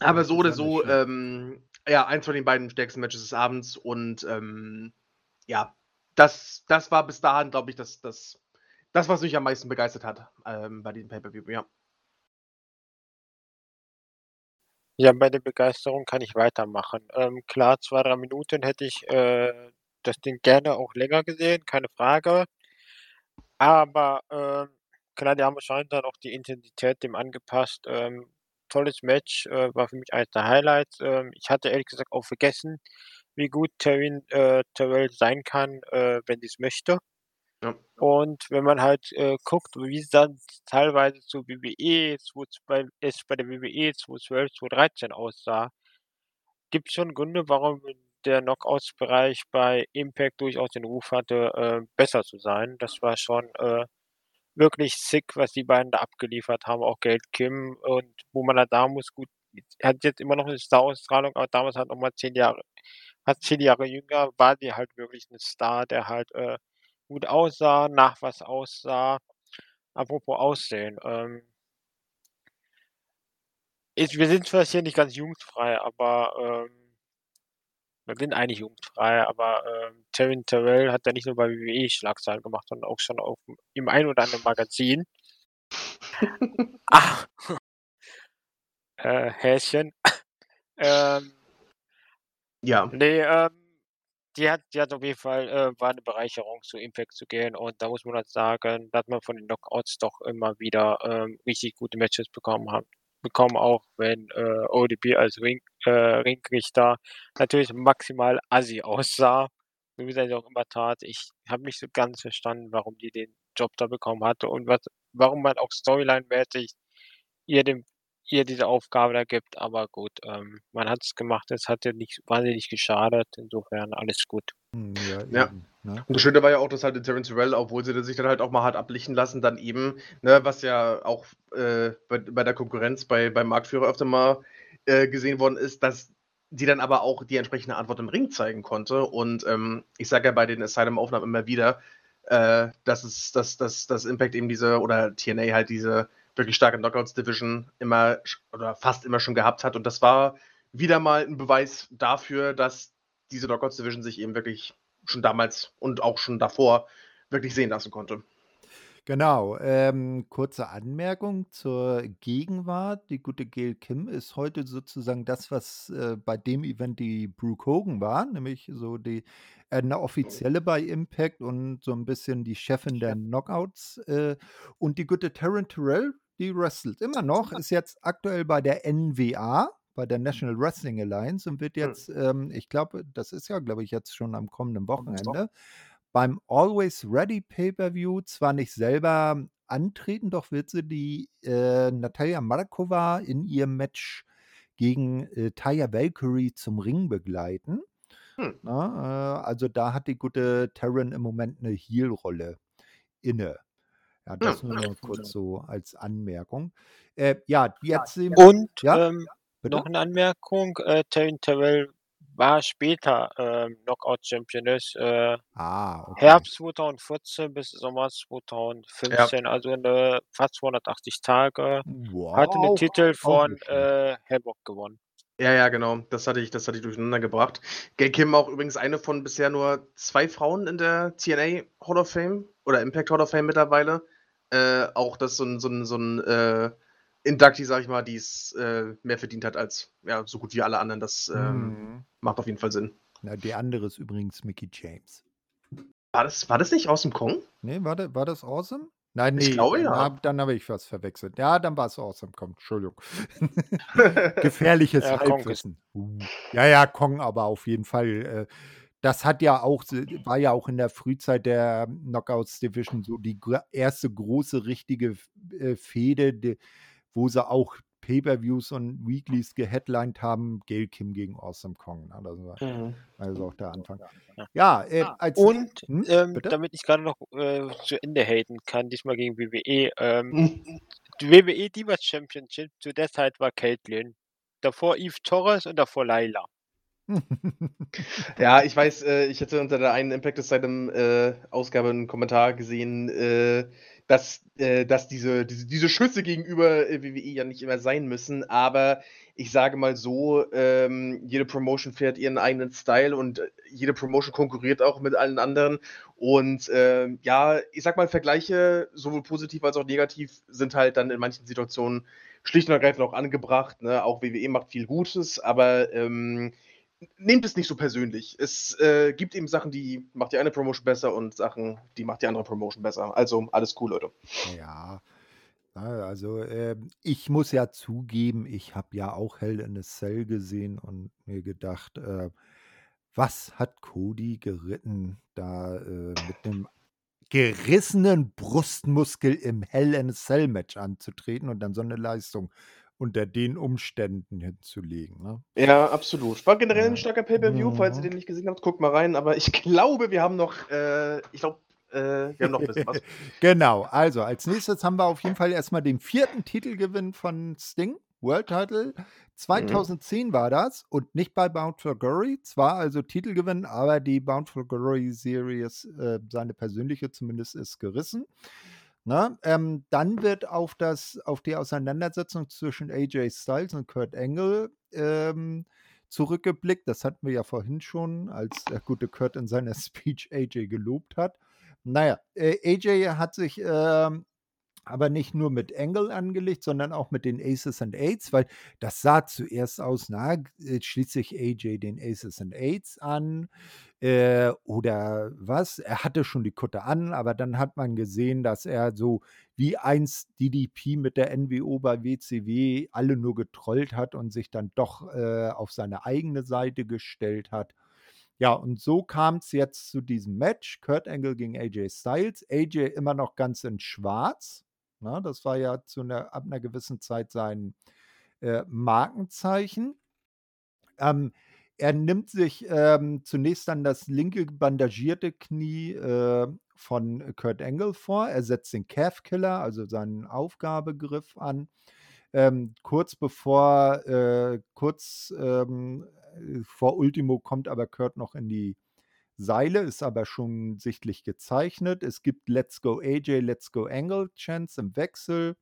Aber so oder so, ähm, ja, eins von den beiden stärksten Matches des Abends und ähm, ja, das, das war bis dahin, glaube ich, das, das, das, was mich am meisten begeistert hat ähm, bei diesem Pay-Per-View, ja. Ja, bei der Begeisterung kann ich weitermachen. Ähm, klar, 2, 3 Minuten hätte ich, äh, das Ding gerne auch länger gesehen, keine Frage. Aber, ähm, klar, die haben wahrscheinlich dann auch die Intensität dem angepasst. Ähm, tolles Match, äh, war für mich eines der Highlights. Ähm, ich hatte ehrlich gesagt auch vergessen, wie gut Taryn äh, Terrell sein kann, äh, wenn sie's möchte. Ja. Und wenn man halt, äh, guckt, wie es dann teilweise zu WWE, bei es bei der WWE 2012, 2013 aussah, gibt's schon Gründe, warum der Knockouts-Bereich bei Impact durchaus den Ruf hatte, äh, besser zu sein. Das war schon, äh, wirklich sick, was die beiden da abgeliefert haben, auch Gail Kim und wo man halt gut, hat jetzt immer noch 'ne Star-Ausstrahlung, aber damals halt noch mal 10 Jahre fast 10 Jahre jünger, war die halt wirklich 'n Star, der halt, äh, gut aussah, nach was aussah. Apropos Aussehen, ähm ich wir sind zwar hier nicht ganz jugendfrei, aber, ähm wir sind eigentlich jugendfrei, aber, ähm, Taryn Terrell hat ja nicht nur bei WWE Schlagzeilen gemacht, sondern auch schon aufm im ein oder anderen Magazin. Ah. Äh, Häschen. Ähm Ja. Ne, ähm, die hat die hat auf jeden Fall äh, war 'ne Bereicherung, zu Impact zu gehen und da muss man halt sagen, da hat man von den Knockouts doch immer wieder, ähm, richtig gute Matches bekommen hat bekommen, auch wenn, äh, ODB als Ring äh, Ringrichter natürlich maximal assi aussah, so wie er es auch immer tat. Ich habe nicht so ganz verstanden, warum die den Job da bekommen hatte und was warum man auch storyline-mäßig ihr den ihr diese Aufgabe da gibt, aber gut, ähm, man hat's gemacht, es hat ihr nicht wahnsinnig geschadet, insofern alles gut. Hm, ja, Ja. eben, ne? Und das Schöne war ja auch, dass halt Terence Terrell, obwohl sie sich dann halt auch mal hat ablichten lassen, dann eben, ne, was ja auch, äh, bei bei der Konkurrenz bei beim Marktführer öfter mal, äh, gesehen worden ist, dass die dann aber auch die entsprechende Antwort im Ring zeigen konnte. Und, ähm, ich sage ja bei den Asylum-Aufnahmen immer wieder, äh, dass es dass dass dass Impact eben diese oder TNA halt diese wirklich starke Knockouts-Division immer oder fast immer schon gehabt hat. Und das war wieder mal 'n Beweis dafür, dass diese Knockouts-Division sich eben wirklich schon damals und auch schon davor wirklich sehen lassen konnte. Genau, ähm, kurze Anmerkung zur Gegenwart. Die gute Gail Kim ist heute sozusagen das, was, äh, bei dem Event die Brooke Hogan war, nämlich so die äh, 'ne Offizielle bei Impact und so 'n bisschen die Chefin der Knockouts. Äh, und die gute Taryn Terrell, die wrestelt immer noch, ist jetzt aktuell bei der NWA, bei der National Wrestling Alliance und wird Hm. jetzt, ähm, ich glaube, das ist ja, glaube ich, jetzt schon am kommenden Wochenende, beim Always Ready Pay-Per-View zwar nicht selber antreten, doch wird sie die, äh, Natalia Markova in ihrem Match gegen, äh, Taya Valkyrie zum Ring begleiten. Hm. Ne, äh, also da hat die gute Taryn im Moment 'ne Heel-Rolle inne. Ja, das Ja. nur noch kurz so als Anmerkung. Äh, ja, jetzt sehen Und, ja? ähm, noch 'ne Anmerkung, äh, Taryn Terrell war später, ähm, Knockout-Championess, äh, Ah, okay. Herbst 2014 bis Sommer 2015, Ja. also 'ne fast 280 Tage, hatte den Wow, Titel von, äh, Havoc gewonnen. Ja, ja, genau. Das hatte ich das hatte ich durcheinander gebracht. Gail Kim auch übrigens eine von bisher nur 2 Frauen in der TNA Hall of Fame oder Impact Hall of Fame mittlerweile. Äh, auch das so 'n so 'n so 'n, äh, Inductee, sage ich mal, die's, äh, mehr verdient hat als, ja, so gut wie alle anderen. Das, ähm, Mhm. macht auf jeden Fall Sinn. Na, die andere ist übrigens Mickie James. War das war das nicht Awesome Kong? Ne, war da war das Awesome? Nein, Ich ne, glaube, dann ja. habe dann habe ich was verwechselt. Ja, dann war's Awesome Kong, Entschuldigung. Gefährliches Ja, Halbwissen. Uh. Ja, ja, Kong aber auf jeden Fall. Äh, das hat ja auch war ja auch in der Frühzeit der Knockouts Division so die erste große richtige äh, Fehde, de wo sie auch Pay-Per-Views und Weeklies geheadlined haben, Gail Kim gegen Awesome Kong, ne? Das war Mhm. also auch der Anfang. Ja. Äh, als Und, hm, ähm, damit ich grade noch, äh, zu Ende haten kann, diesmal gegen WWE, ähm, Mhm. die WWE Divas Championship zu der Zeit war Caitlyn, davor Eve Torres und davor Layla. Ja, ich weiß, äh, ich hätte unter der einen Impact Asylum äh, Ausgabe 'n Kommentar gesehen, äh, dass äh, dass diese diese diese Schüsse gegenüber, äh, WWE ja nicht immer sein müssen, aber ich sage mal so, ähm, jede Promotion fährt ihren eigenen Style und äh, jede Promotion konkurriert auch mit allen anderen. Und, ähm, ja, ich sage mal, Vergleiche, sowohl positiv als auch negativ, sind halt dann in manchen Situationen schlicht und ergreifend auch angebracht, ne? Auch WWE macht viel Gutes, aber, ähm, nehmt es nicht so persönlich. Es, äh, gibt eben Sachen, die macht die eine Promotion besser und Sachen, die macht die andere Promotion besser. Also, alles cool, Leute. Ja. Also, ähm, ich muss ja zugeben, ich habe ja auch Hell in a Cell gesehen und mir gedacht, äh, was hat Cody geritten, da, äh, mit 'nem gerissenen Brustmuskel im Hell in a Cell Match anzutreten und dann so 'ne Leistung unter den Umständen hinzulegen, ne? Ja, absolut. War generell 'n Ja. starker Pay-per-View, falls ihr Mhm. den nicht gesehen habt, guckt mal rein, aber ich glaube, wir haben noch, äh ich glaube, äh, wir haben noch 'n bisschen was. Genau, also als Nächstes haben wir auf jeden Fall erst mal den 4. Titelgewinn von Sting, World Title. Mhm. 2010 war das und nicht bei Bound for Glory. Zwar also Titelgewinn, aber die Bound for Glory Series, äh, seine persönliche zumindest, ist gerissen, ne? Ähm, dann wird auf das auf die Auseinandersetzung zwischen AJ Styles und Kurt Angle, ähm, zurückgeblickt. Das hatten wir ja vorhin schon, als der gute Kurt in seiner Speech AJ gelobt hat. Na ja, äh, AJ hat sich, ähm, aber nicht nur mit Angle angelegt, sondern auch mit den Aces and Eights, weil das sah zuerst aus, na, äh, schließt sich AJ den Aces and Eights an, äh, oder was? Er hatte schon die Kutte an, aber dann hat man gesehen, dass er so wie einst DDP mit der NWO bei WCW alle nur getrollt hat und sich dann doch, äh, auf seine eigene Seite gestellt hat. Ja, und so kam's jetzt zu diesem Match, Kurt Angle gegen AJ Styles. AJ immer noch ganz in schwarz, ne? Das war ja zu 'ner ab 'ner gewissen Zeit sein, äh, Markenzeichen. Ähm, er nimmt sich, ähm, zunächst dann das linke bandagierte Knie, äh, von Kurt Angle vor. Er setzt den Calf Killer, also seinen Aufgabegriff an. Ähm, kurz bevor äh, kurz, ähm, äh, vor Ultimo kommt aber Kurt noch in die Seile, ist aber schon sichtlich gezeichnet. Es gibt „Let's go AJ, let's go Angle“ Chants im Wechsel,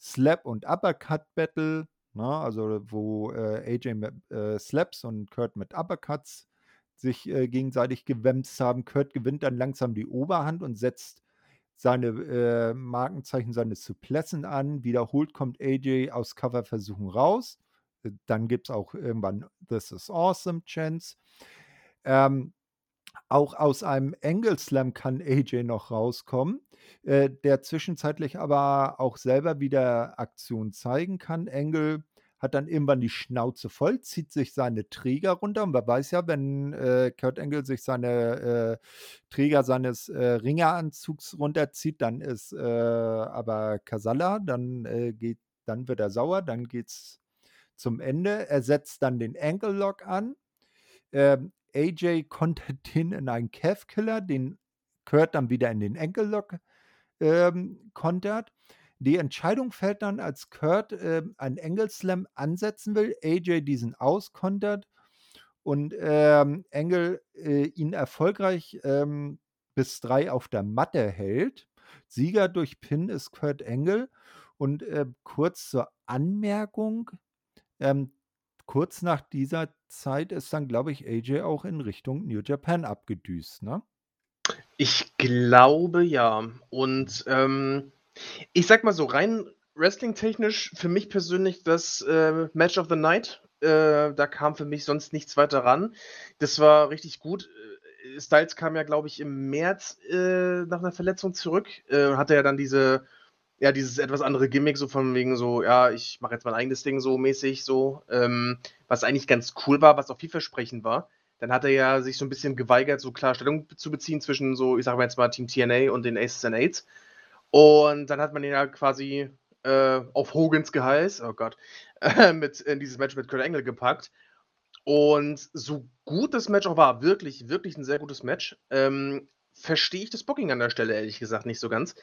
Slap und Uppercut Battle, ne, also wo, äh, AJ mit, äh, Slaps und Kurt mit Uppercuts sich, äh, gegenseitig gewämst haben. Kurt gewinnt dann langsam die Oberhand und setzt seine, äh, Markenzeichen seines Suplessen an. Wiederholt kommt AJ aus Coverversuchen raus. Äh, dann gibt's auch irgendwann „This is awesome“ Chants. Ähm, auch aus einem Angle Slam kann AJ noch rauskommen, äh, der zwischenzeitlich aber auch selber wieder Aktion zeigen kann. Angle hat dann irgendwann die Schnauze voll, zieht sich seine Träger runter und man weiß ja, wenn, äh, Kurt Angle sich seine, äh, Träger seines, äh, Ringeranzugs runterzieht, dann ist, äh, aber Kasala, dann, äh, geht dann wird er sauer, dann geht's zum Ende. Er setzt dann den Ankle Lock an. Ähm, AJ kontert den in einen Calf Killer, den Kurt dann wieder in den Ankle Lock, ähm, kontert. Die Entscheidung fällt dann, als Kurt, ähm, einen Angle Slam ansetzen will, AJ diesen auskontert und, ähm, Angle, äh, ihn erfolgreich, ähm, bis 3 auf der Matte hält. Sieger durch Pin ist Kurt Angle und, äh, kurz zur Anmerkung, ähm, kurz nach dieser Zeit ist dann, glaube ich, AJ auch in Richtung New Japan abgedüst, ne? Ich glaube, ja. Und, ähm, ich sage mal so, rein wrestlingtechnisch für mich persönlich das, äh, Match of the Night. Äh, da kam für mich sonst nichts weiter ran. Das war richtig gut. Äh, Styles kam ja, glaube ich, im März, äh, nach 'ner Verletzung zurück, äh, hatte ja dann diese ja, dieses etwas andere Gimmick, so von wegen so: „Ja, ich mache jetzt mein eigenes Ding“, so mäßig so, ähm, was eigentlich ganz cool war, was auch vielversprechend war. Dann hat er ja sich so 'n bisschen geweigert, so klar Stellung zu beziehen zwischen so, ich sage mal jetzt mal Team TNA und den Aces and Eights. Und dann hat man ihn ja quasi, äh, auf Hogans Geheiß, oh Gott, äh, mit in dieses Match mit Kurt Angle gepackt. Und so gut das Match auch war, wirklich, wirklich 'n sehr gutes Match, ähm, verstehe ich das Booking an der Stelle ehrlich gesagt nicht so ganz.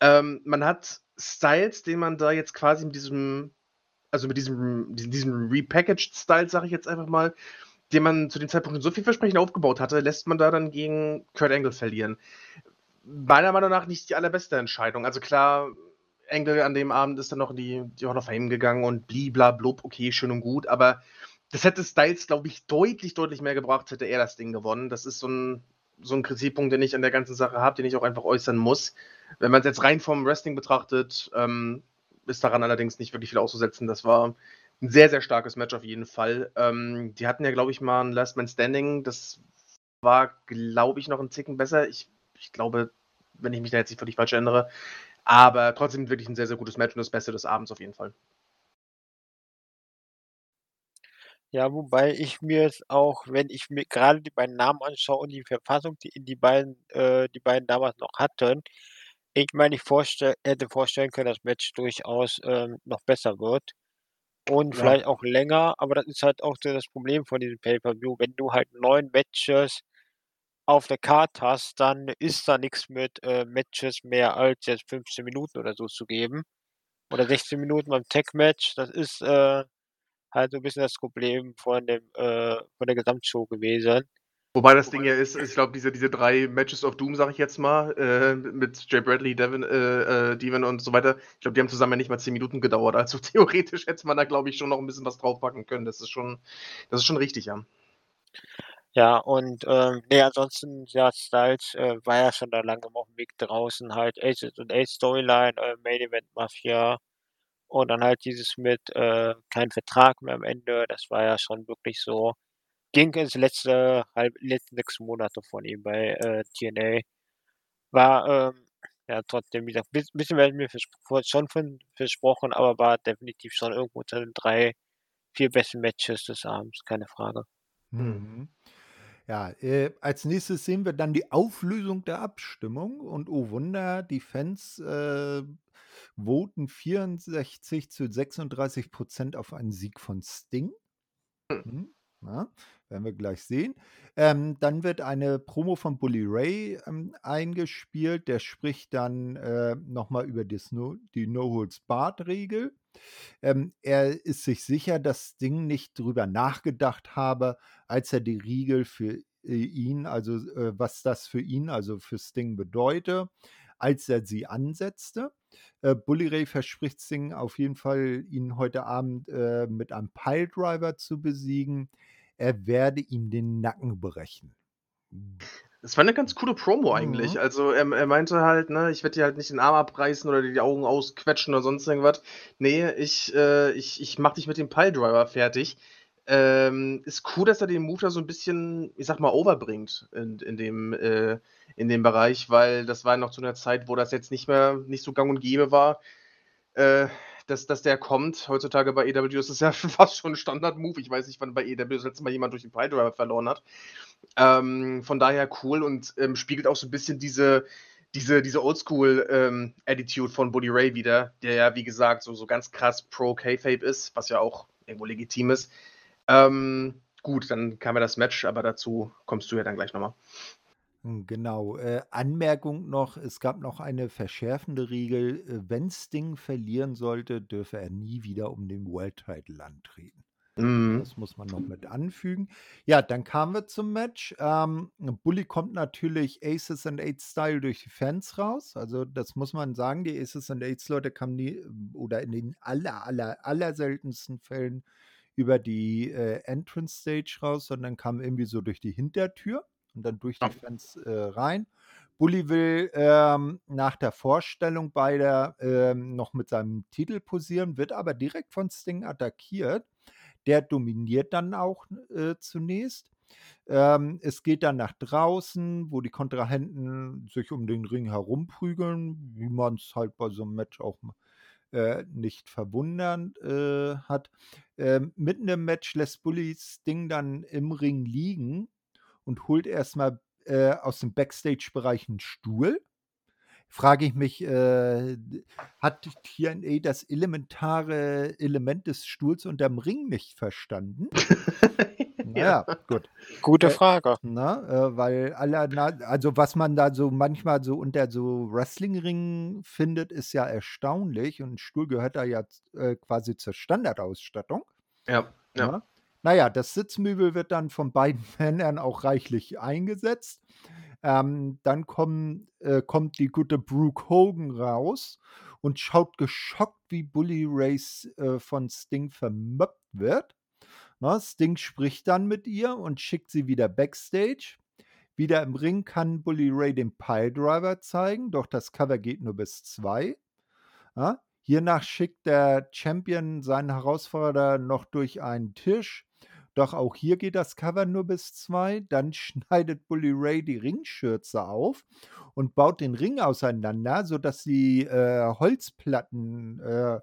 Ähm, man hat Styles, den man da jetzt quasi mit diesem also mit diesem diesem diesem repackaged Style, sage ich jetzt einfach mal, den man zu dem Zeitpunkt so viel Versprechen aufgebaut hatte, lässt man da dann gegen Kurt Angle verlieren. Meiner Meinung nach nicht die allerbeste Entscheidung. Also klar, Angle an dem Abend ist dann noch in die, die Hall of Fame gegangen und bliblablub, okay, schön und gut, aber das hätte Styles, glaube ich, deutlich, deutlich mehr gebracht, hätte er das Ding gewonnen. Das ist so ein, so ein Kritikpunkt, den ich an der ganzen Sache habe, den ich auch einfach äußern muss. Wenn man es jetzt rein vom Wrestling betrachtet, ähm, ist daran allerdings nicht wirklich viel auszusetzen. Das war ein sehr, sehr starkes Match auf jeden Fall. Ähm, die hatten ja, glaube ich, mal ein Last Man Standing. Das war, glaube ich, noch ein Ticken besser. Ich, ich glaube, wenn ich mich da jetzt nicht völlig falsch erinnere. Aber trotzdem wirklich ein sehr, sehr gutes Match und das Beste des Abends auf jeden Fall. Ja, wobei ich mir jetzt auch, wenn ich mir gerade die beiden Namen anschaue und die Verfassung, die die beiden äh, die beiden damals noch hatten, ich meine, ich vorstell hätte vorstellen können, dass das Match durchaus, ähm, noch besser wird und Ja. vielleicht auch länger, aber das ist halt auch so das Problem von diesem Pay-per-View. Wenn du halt 9 Matches auf der Card hast, dann ist da nichts mit, äh, Matches mehr als jetzt 15 Minuten oder so zu geben oder 16 Minuten beim Tag-Match. Das ist, äh, halt so 'n bisschen das Problem von dem äh, von der Gesamtshow gewesen. Wobei das Ding ja ist, ich glaube, diese, diese drei Matches of Doom, sage ich jetzt mal, äh, mit Jay Bradley, Devin, äh, äh, Devin und so weiter, ich glaube, die haben zusammen ja nicht mal 10 Minuten gedauert. Also theoretisch hätte man da, glaube ich, schon noch ein bisschen was draufpacken können. Das ist schon, das ist schon richtig, ja. Ja, und, ähm, ne, ansonsten, ja, Styles, äh, war ja schon da langsam aufm Weg draußen, halt Aces und Ace Storyline, äh, Main Event Mafia und dann halt dieses mit, äh, kein Vertrag mehr am Ende. Das war ja schon wirklich so ging ins letzte halb letzten 6 Monate von ihm bei, äh, TNA. War, ähm, ja, trotzdem, wie gesagt, biss bisschen mehr mir schon von versprochen, aber war definitiv schon irgendwo unter den 3, 4 besten Matches des Abends, keine Frage. Mhm. Ja, äh, als Nächstes sehen wir dann die Auflösung der Abstimmung und oh Wunder, die Fans, äh, voten 64 zu 36% auf einen Sieg von Sting. Mhm, ja, werden wir gleich sehen. Ähm, dann wird eine Promo von Bully Ray, ähm, eingespielt. Der spricht dann, äh, noch mal über das No die No-Holds-Barred-Regel. Ähm, er ist sich sicher, dass Sting nicht drüber nachgedacht habe, als er die Riegel für, äh, ihn also, äh, was das für ihn, also für Sting bedeute, als er sie ansetzte. Äh, Bully Ray verspricht Sting auf jeden Fall, ihn heute Abend, äh, mit einem Piledriver zu besiegen. Er werde ihm den Nacken brechen. Das war 'ne ganz coole Promo eigentlich. Mhm. Also, er er meinte halt, ne: „Ich werde dir halt nicht den Arm abreißen oder dir die Augen ausquetschen oder sonst irgendwas. Ne, ich, äh ich ich mache dich mit dem Piledriver fertig.“ Ähm, ist cool, dass er den Move da so 'n bisschen, ich sage mal, overbringt in in dem äh, in dem Bereich, weil das war ja noch zu 'ner Zeit, wo das jetzt nicht mehr nicht so gang und gäbe war, äh, dass dass der kommt. Heutzutage bei AEW ist das ja fast schon 'n Standard-Move. Ich weiß nicht, wann bei AEW das letzte Mal jemand durch den Piledriver verloren hat. Ähm, von daher cool und, ähm, spiegelt auch so 'n bisschen diese diese diese Oldschool, ähm, von Bully Ray wider, der ja, wie gesagt, so so ganz krass pro Kayfabe ist, was ja auch irgendwo legitim ist. Ähm, gut, dann kam ja das Match, aber dazu kommst du ja dann gleich noch mal. Hm, genau. Äh, Anmerkung noch, es gab noch eine verschärfende Regel, äh, wenn Sting verlieren sollte, dürfe er nie wieder um den World Title antreten. Mhm. Das muss man noch mit anfügen. Ja, dann kamen wir zum Match. Ähm, Bully kommt natürlich Aces and Eights Style durch die Fans raus. Also, das muss man sagen, die Aces and Eights Leute kamen nie oder in den aller, aller, aller seltensten Fällen über die, äh, Entrance Stage raus, sondern kamen irgendwie so durch die Hintertür und dann durch die. Fans, äh, rein. Bully will, ähm, nach der Vorstellung beider, ähm, noch mit seinem Titel posieren, wird aber direkt von Sting attackiert. Der dominiert dann auch, äh, zunächst. Ähm, es geht dann nach draußen, wo die Kontrahenten sich um den Ring herumprügeln, wie man's halt bei so 'nem Match auch äh, nicht verwundern, äh, hat. Ähm, mitten im Match lässt Bully Sting dann im Ring liegen und holt erst mal, äh, aus dem Backstage-Bereich 'n Stuhl. Frage ich mich, äh, hat TNA das elementare Element des Stuhls unterm Ring nicht verstanden? Na Ja. ja, gut. Gute Äh, Frage. ne, äh, weil alle na also, was man da so manchmal so unter so Wrestlingringen findet, ist ja erstaunlich und 'n Stuhl gehört da ja äh, quasi zur Standardausstattung, Ja, ja. ne? Na ja, das Sitzmöbel wird dann von beiden Männern auch reichlich eingesetzt. Ähm, dann kommen äh, kommt die gute Brooke Hogan raus und schaut geschockt, wie Bully Ray s äh, von Sting vermöppt wird. Ne, Sting spricht dann mit ihr und schickt sie wieder backstage. Wieder im Ring kann Bully Ray den Piledriver zeigen, doch das Cover geht nur bis 2. Ja, hiernach schickt der Champion seinen Herausforderer noch durch einen Tisch, doch auch hier geht das Cover nur bis 2. Dann schneidet Bully Ray die Ringschürze auf und baut den Ring auseinander, sodass die, äh, Holzplatten, äh,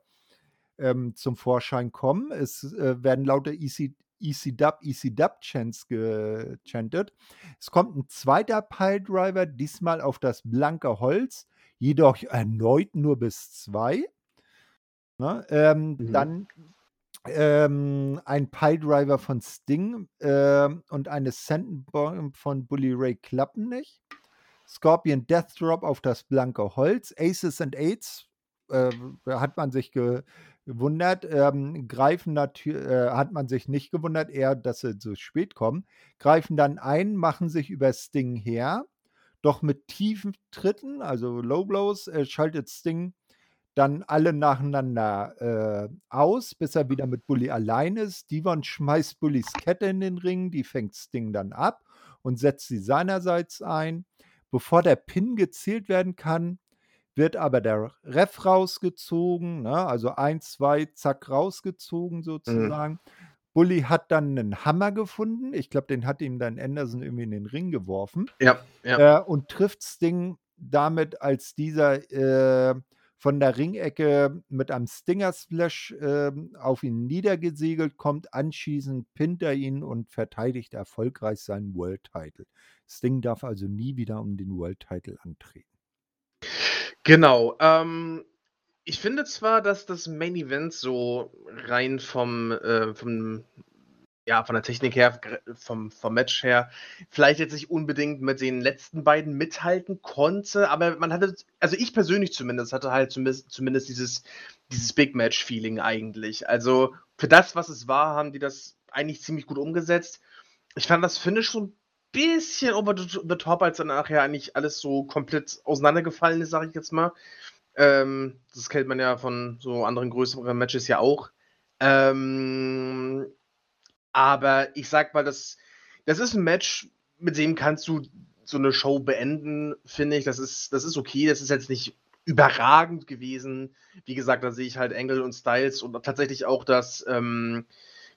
ähm, zum Vorschein kommen. Es, äh, werden lauter EC EC-Dub, EC-Dub-Chants gechantet. Es kommt ein zweiter Piledriver, diesmal auf das blanke Holz, jedoch erneut nur bis 2. Ne, ähm, Mhm. dann, ähm, ein Piledriver von Sting, ähm, und eine Senton-Bomb von Bully Ray klappen nicht. Scorpion Death Drop auf das blanke Holz. Aces and Eights, äh, hat man sich ge gewundert, ähm, greifen natü äh, hat man sich nicht gewundert, eher, dass sie so spät kommen, greifen dann ein, machen sich über Sting her, doch mit tiefen Tritten, also Low Blows, äh, schaltet Sting dann alle nacheinander, äh, aus, bis er wieder mit Bully allein ist. Devon schmeißt Bullys Kette in den Ring, die fängt Sting dann ab und setzt sie seinerseits ein. Bevor der Pin gezählt werden kann, wird aber der Ref rausgezogen, ne? Also 1, 2, zack, rausgezogen Mhm. sozusagen. Bully hat dann 'nen Hammer gefunden. Ich glaube, den hat ihm dann Anderson irgendwie in den Ring geworfen. Ja, ja. Äh, und trifft Sting damit, als dieser, äh, von der Ringecke mit einem Stinger Splash, ähm, auf ihn niedergesegelt kommt. Anschließend pinnt er ihn und verteidigt erfolgreich seinen World Title. Sting darf also nie wieder um den World Title antreten. Genau, ähm, ich finde zwar, dass das Main Event so rein vom, äh vom ja, von der Technik her, vom vom Match her, vielleicht jetzt nicht unbedingt mit den letzten beiden mithalten konnte, aber man hatte also ich persönlich zumindest hatte halt zumindest zumindest dieses dieses Big Match Feeling eigentlich. Also, für das, was es war, haben die das eigentlich ziemlich gut umgesetzt. Ich fand das Finish so 'n bisschen over the top, als dann nachher eigentlich alles so komplett auseinandergefallen ist, sage ich jetzt mal. Ähm, das kennt man ja von so anderen größeren Matches ja auch. Ähm, aber ich sage mal, das das ist 'n Match, mit dem kannst du so 'ne Show beenden, finde ich. Das ist das ist okay. Das ist jetzt nicht überragend gewesen. Wie gesagt, da sehe ich halt Angle und Styles und tatsächlich auch das, ähm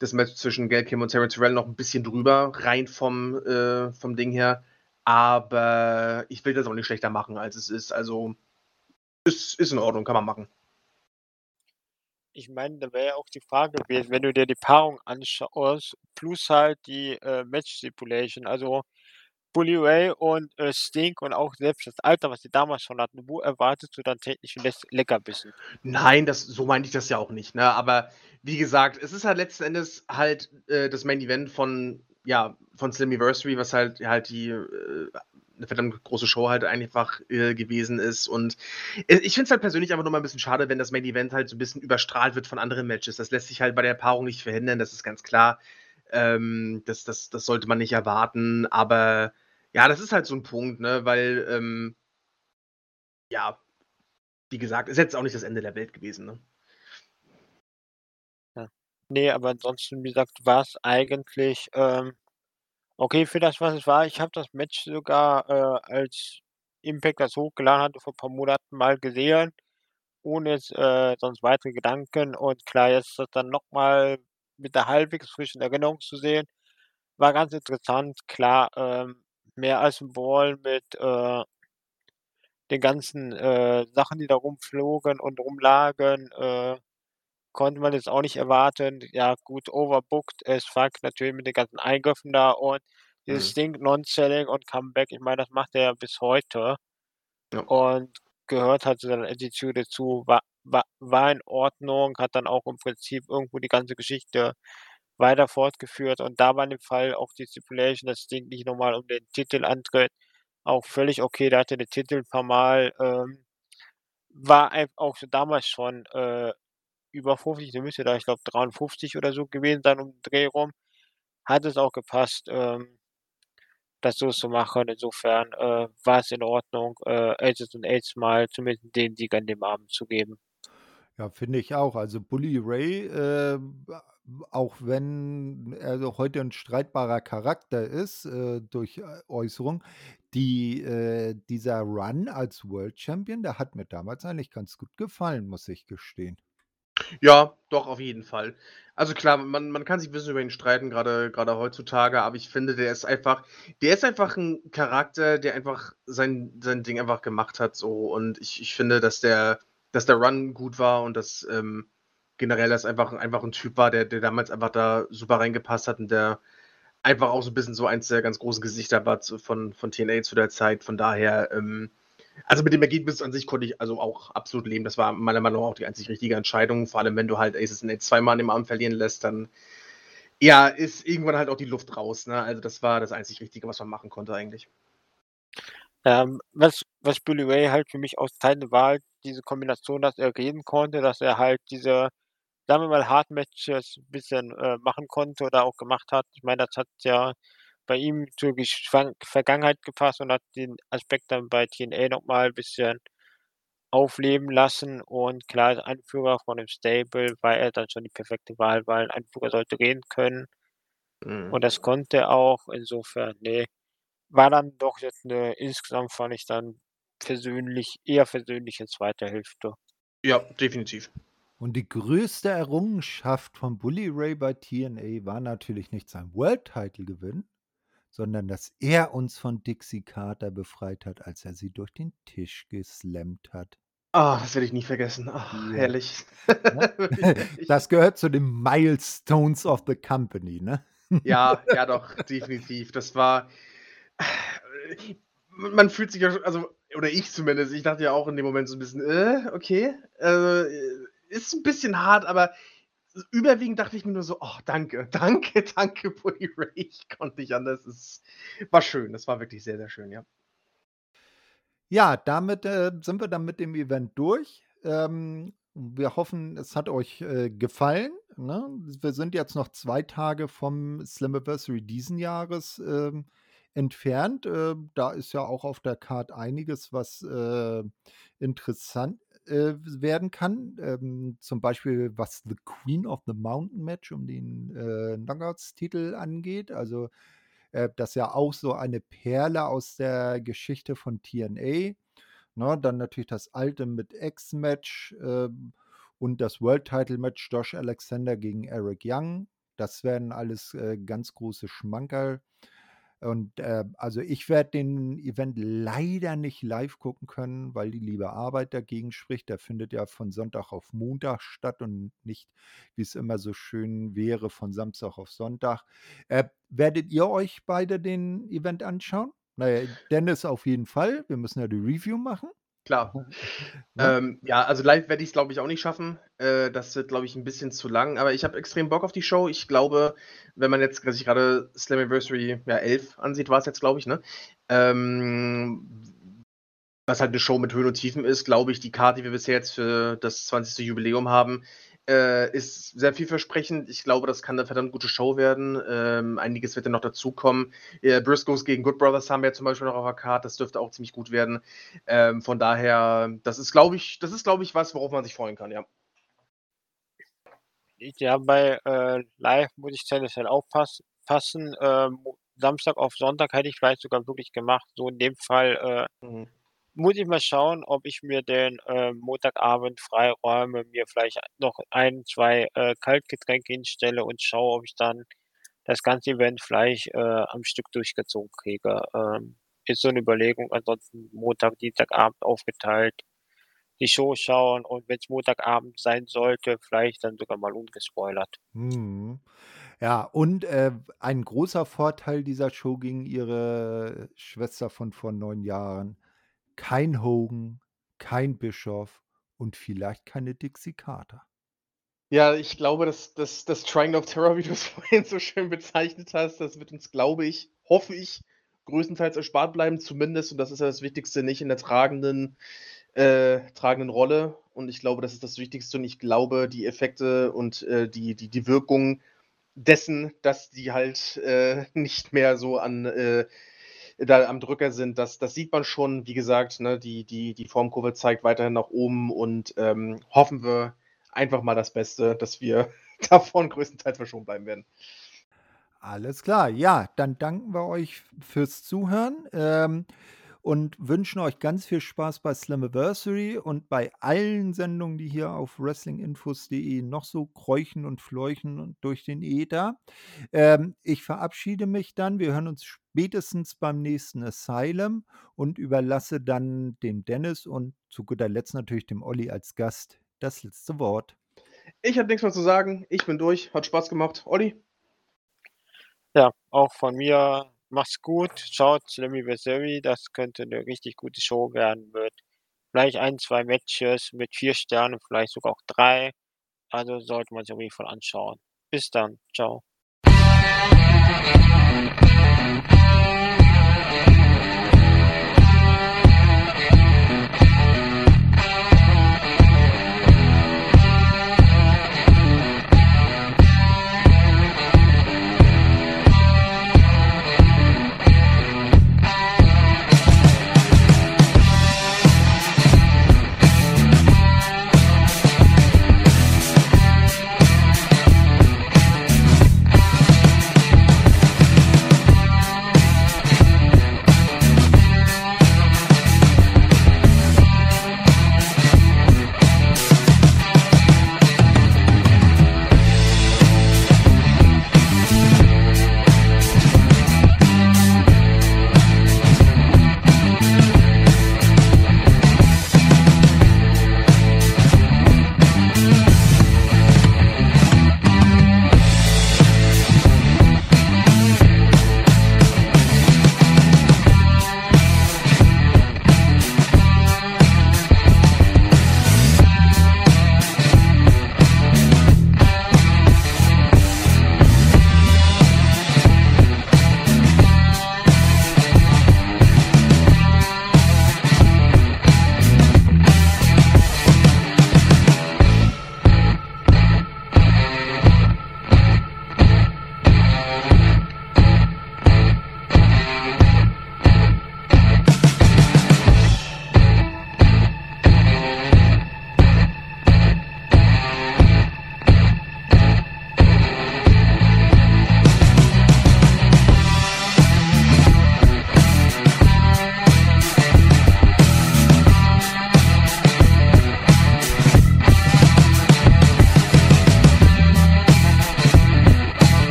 das Match zwischen Gail Kim und Taryn Terrell noch 'n bisschen drüber, rein vom, äh vom Ding her. Aber ich will das auch nicht schlechter machen, als es ist. Also, ist ist in Ordnung, kann man machen. Ich meine, da wäre ja auch die Frage gewesen, wenn du dir die Paarung anschaust, plus halt die, äh, Match Stipulation, also Bully Ray und, äh, Sting und auch selbst das Alter, was sie damals schon hatten, wo erwartest du dann technischen Less Leckerbissen? Nein, das so meinte ich das ja auch nicht, ne? Aber wie gesagt, es ist halt letzten Endes halt, äh, das Main Event von ja, von Slammiversary, was halt halt die, äh 'ne verdammt große Show halt einfach, äh, gewesen ist. Und, äh, ich finde es halt persönlich einfach nur mal 'n bisschen schade, wenn das Main Event halt so 'n bisschen überstrahlt wird von anderen Matches. Das lässt sich halt bei der Paarung nicht verhindern, das ist ganz klar. Ähm, das das das sollte man nicht erwarten, aber ja, das ist halt so 'n Punkt, ne, weil, ähm ja, wie gesagt, ist jetzt auch nicht das Ende der Welt gewesen, ne? Ja. Ne, aber ansonsten, wie gesagt, war's eigentlich, ähm, okay für das, was es war. Ich habe das Match sogar, äh, als Impact das hochgeladen hatte vor paar Monaten mal gesehen, ohne äh, sonst weitere Gedanken. Und klar, jetzt das dann noch mal mit 'ner halbwegs frischen Erinnerung zu sehen, war ganz interessant. Klar, ähm, mehr als 'n Brawl mit, äh den ganzen, äh, Sachen, die da rumflogen und rumlagen, äh, konnte man jetzt auch nicht erwarten. Ja gut, overbooked as fuck natürlich mit den ganzen Eingriffen da und dieses Mhm. Ding Non-Selling und Comeback, ich meine, das macht er ja bis heute Ja. und gehört halt zu seiner Attitude dazu. Wa wa war in Ordnung, hat dann auch im Prinzip irgendwo die ganze Geschichte weiter fortgeführt. Und da war in dem Fall auch die Stipulation, dass Sting nicht noch mal um den Titel antritt, auch völlig okay. Der hatte den Titel paarmal, ähm, war ein auch so damals schon, äh, über 50, der müsste da, ich glaube, 53 oder so gewesen sein um den Dreh rum. hat es auch gepasst, ähm, das so zu machen. Insofern, äh, war es in Ordnung, äh, Aces und Eights mal zumindest den Sieg an dem Abend zu geben. Ja, finde ich auch. Also Bully Ray, äh, auch wenn er heute ein streitbarer Charakter ist, äh, durch äh, Äußerung, die, äh, dieser Run als World Champion, der hat mir damals eigentlich ganz gut gefallen, muss ich gestehen. Ja, doch, auf jeden Fall. Also klar, man man kann sich 'n bisschen über ihn streiten, gerade grade heutzutage, aber ich finde, der ist einfach der ist einfach ein Charakter, der einfach sein sein Ding einfach gemacht hat so und ich ich finde, dass der dass der Run gut war und dass, ähm, generell das einfach einfach ein Typ war, der der damals einfach da super reingepasst hat und der einfach auch so ein bisschen so eins der ganz großen Gesichter war zu von von TNA zu der Zeit. Von daher, ähm also, mit dem Ergebnis an sich konnte ich also auch absolut leben. Das war meiner Meinung nach auch die einzig richtige Entscheidung. Vor allem, wenn du halt Aces Eights zweimal dem Abend verlieren lässt, dann, ja, ist irgendwann halt auch die Luft raus, ne? Also, das war das einzig Richtige, was man machen konnte eigentlich. Ähm, was was Bully Ray halt für mich auszeichnet, war halt diese Kombination, dass er reden konnte, dass er halt diese, sagen wir mal, Hard Matches 'n bisschen, äh, machen konnte oder auch gemacht hat. Ich meine, das hat ja bei ihm zur Geschwan Vergangenheit gepasst und hat den Aspekt dann bei TNA noch mal bisschen aufleben lassen und klar, als Anführer von dem Stable war er dann schon die perfekte Wahl, weil 'n Anführer sollte reden können Mhm. und das konnte er auch. Insofern, ne, war dann doch jetzt 'ne insgesamt fand ich dann persönlich eher versöhnliche zweite Hälfte. Ja, definitiv. Und die größte Errungenschaft von Bully Ray bei TNA war natürlich nicht sein World Title Gewinn, sondern dass er uns von Dixie Carter befreit hat, als er sie durch den Tisch geslammt hat. Ah, das werde ich nie vergessen. Ach, Ja. herrlich. Ne? Das gehört zu den Milestones of the Company, ne? Ja, ja doch, definitiv. Das war man fühlt sich ja also oder ich zumindest, ich dachte ja auch in dem Moment so 'n bisschen: „Äh, okay, äh, ist 'n bisschen hart“, aber überwiegend dachte ich mir nur so: „Oh, danke, danke, danke, Bully Ray.“ Ich konnte nicht anders. Es war schön. Das war wirklich sehr, sehr schön, ja. Ja, damit, äh, sind wir dann mit dem Event durch. Ähm, wir hoffen, es hat euch, äh, gefallen, ne? Wir sind jetzt noch 2 Tage vom Slammiversary diesen Jahres, ähm, entfernt. Ähm, da ist ja auch auf der Card einiges, was, äh, interessant, äh, werden kann. Ähm, zum Beispiel, was The Queen of the Mountain Match um den, äh, Knockouts-Titel angeht. Also, äh, das ist ja auch so eine Perle aus der Geschichte von TNA, ne? Dann natürlich das Ultimate X-Match, ähm, und das World Title Match Josh Alexander gegen Eric Young. Das werden alles, äh, ganz große Schmankerl. Und, äh, also, ich werde den Event leider nicht live gucken können, weil die liebe Arbeit dagegen spricht. Der findet ja von Sonntag auf Montag statt und nicht, wie es immer so schön wäre, von Samstag auf Sonntag. Äh, werdet ihr euch beide den Event anschauen? Na ja, Dennis auf jeden Fall. Wir müssen ja die Review machen. Klar. Ne? Ähm, ja, also live werde ich's, glaube ich, auch nicht schaffen. Äh, das wird, glaube ich, 'n bisschen zu lang, aber ich habe extrem Bock auf die Show. Ich glaube, wenn man jetzt sich grade Slammiversary, ja, 11 ansieht, war's jetzt, glaube ich, ne? Ähm, was halt 'ne Show mit Höhen und Tiefen ist, glaube ich, die Card, die wir bisher jetzt für das 20. Jubiläum haben, äh, ist sehr vielversprechend. Ich glaube, das kann 'ne verdammt gute Show werden. Ähm, einiges wird da noch dazukommen. Äh, Briscoes gegen Good Brothers haben wir zum Beispiel noch auf der Card. Das dürfte auch ziemlich gut werden. Ähm, von daher, das ist, glaube ich das ist, glaube ich, was, worauf man sich freuen kann, ja. Ja, bei, äh, live muss ich tendenziell aufpass passen. Ähm, Samstag auf Sonntag hätte ich vielleicht sogar wirklich gemacht. So in dem Fall, äh, Mhm. Muss ich mal schauen, ob ich mir den, äh, Montagabend freiräume, mir vielleicht noch 1, 2, äh, Kaltgetränke hinstelle und schaue, ob ich dann das ganze Event vielleicht, äh, am Stück durchgezogen kriege. Ähm, ist so 'ne Überlegung. Ansonsten Montag, Dienstagabend aufgeteilt, die Show schauen und wenn's Montagabend sein sollte, vielleicht dann sogar mal ungespoilert. Mhm. Ja, und, äh, ein großer Vorteil dieser Show gegen ihre Schwester von vor 9 Jahren: Kein Hogan, kein Bischoff und vielleicht keine Dixie Carter. Ja, ich glaube, das das das Triangle of Terror, wie du's vorhin so schön bezeichnet hast, das wird uns, glaube ich hoffe ich, größtenteils erspart bleiben, zumindest und das ist ja das Wichtigste, nicht in der tragenden äh, tragenden Rolle. Und ich glaube, das ist das Wichtigste und ich glaube, die Effekte und, äh, die die die Wirkung dessen, dass die halt äh, nicht mehr so an äh, da am Drücker sind. Das, das sieht man schon, wie gesagt, ne, die, die, die Formkurve zeigt weiterhin nach oben und ähm, hoffen wir einfach mal das Beste, dass wir davon größtenteils verschont bleiben werden. Alles klar. Ja, dann danken wir euch fürs Zuhören. Ähm, und wünschen euch ganz viel Spaß bei Slammiversary und bei allen Sendungen, die hier auf wrestlinginfos.de noch so kräuchen und fleuchen durch den Äther. Ähm, ich verabschiede mich dann. Wir hören uns spätestens beim nächsten Asylum und überlasse dann dem Dennis und zu guter Letzt natürlich dem Olli als Gast das letzte Wort. Ich habe nichts mehr zu sagen. Ich bin durch. Hat Spaß gemacht. Olli? Ja, auch von mir Mach's gut, schaut Slammiversary, das könnte eine richtig gute Show werden, wird vielleicht ein, zwei Matches mit vier Sternen, vielleicht sogar auch drei. Also sollte man sich auf jeden Fall anschauen. Bis dann, ciao.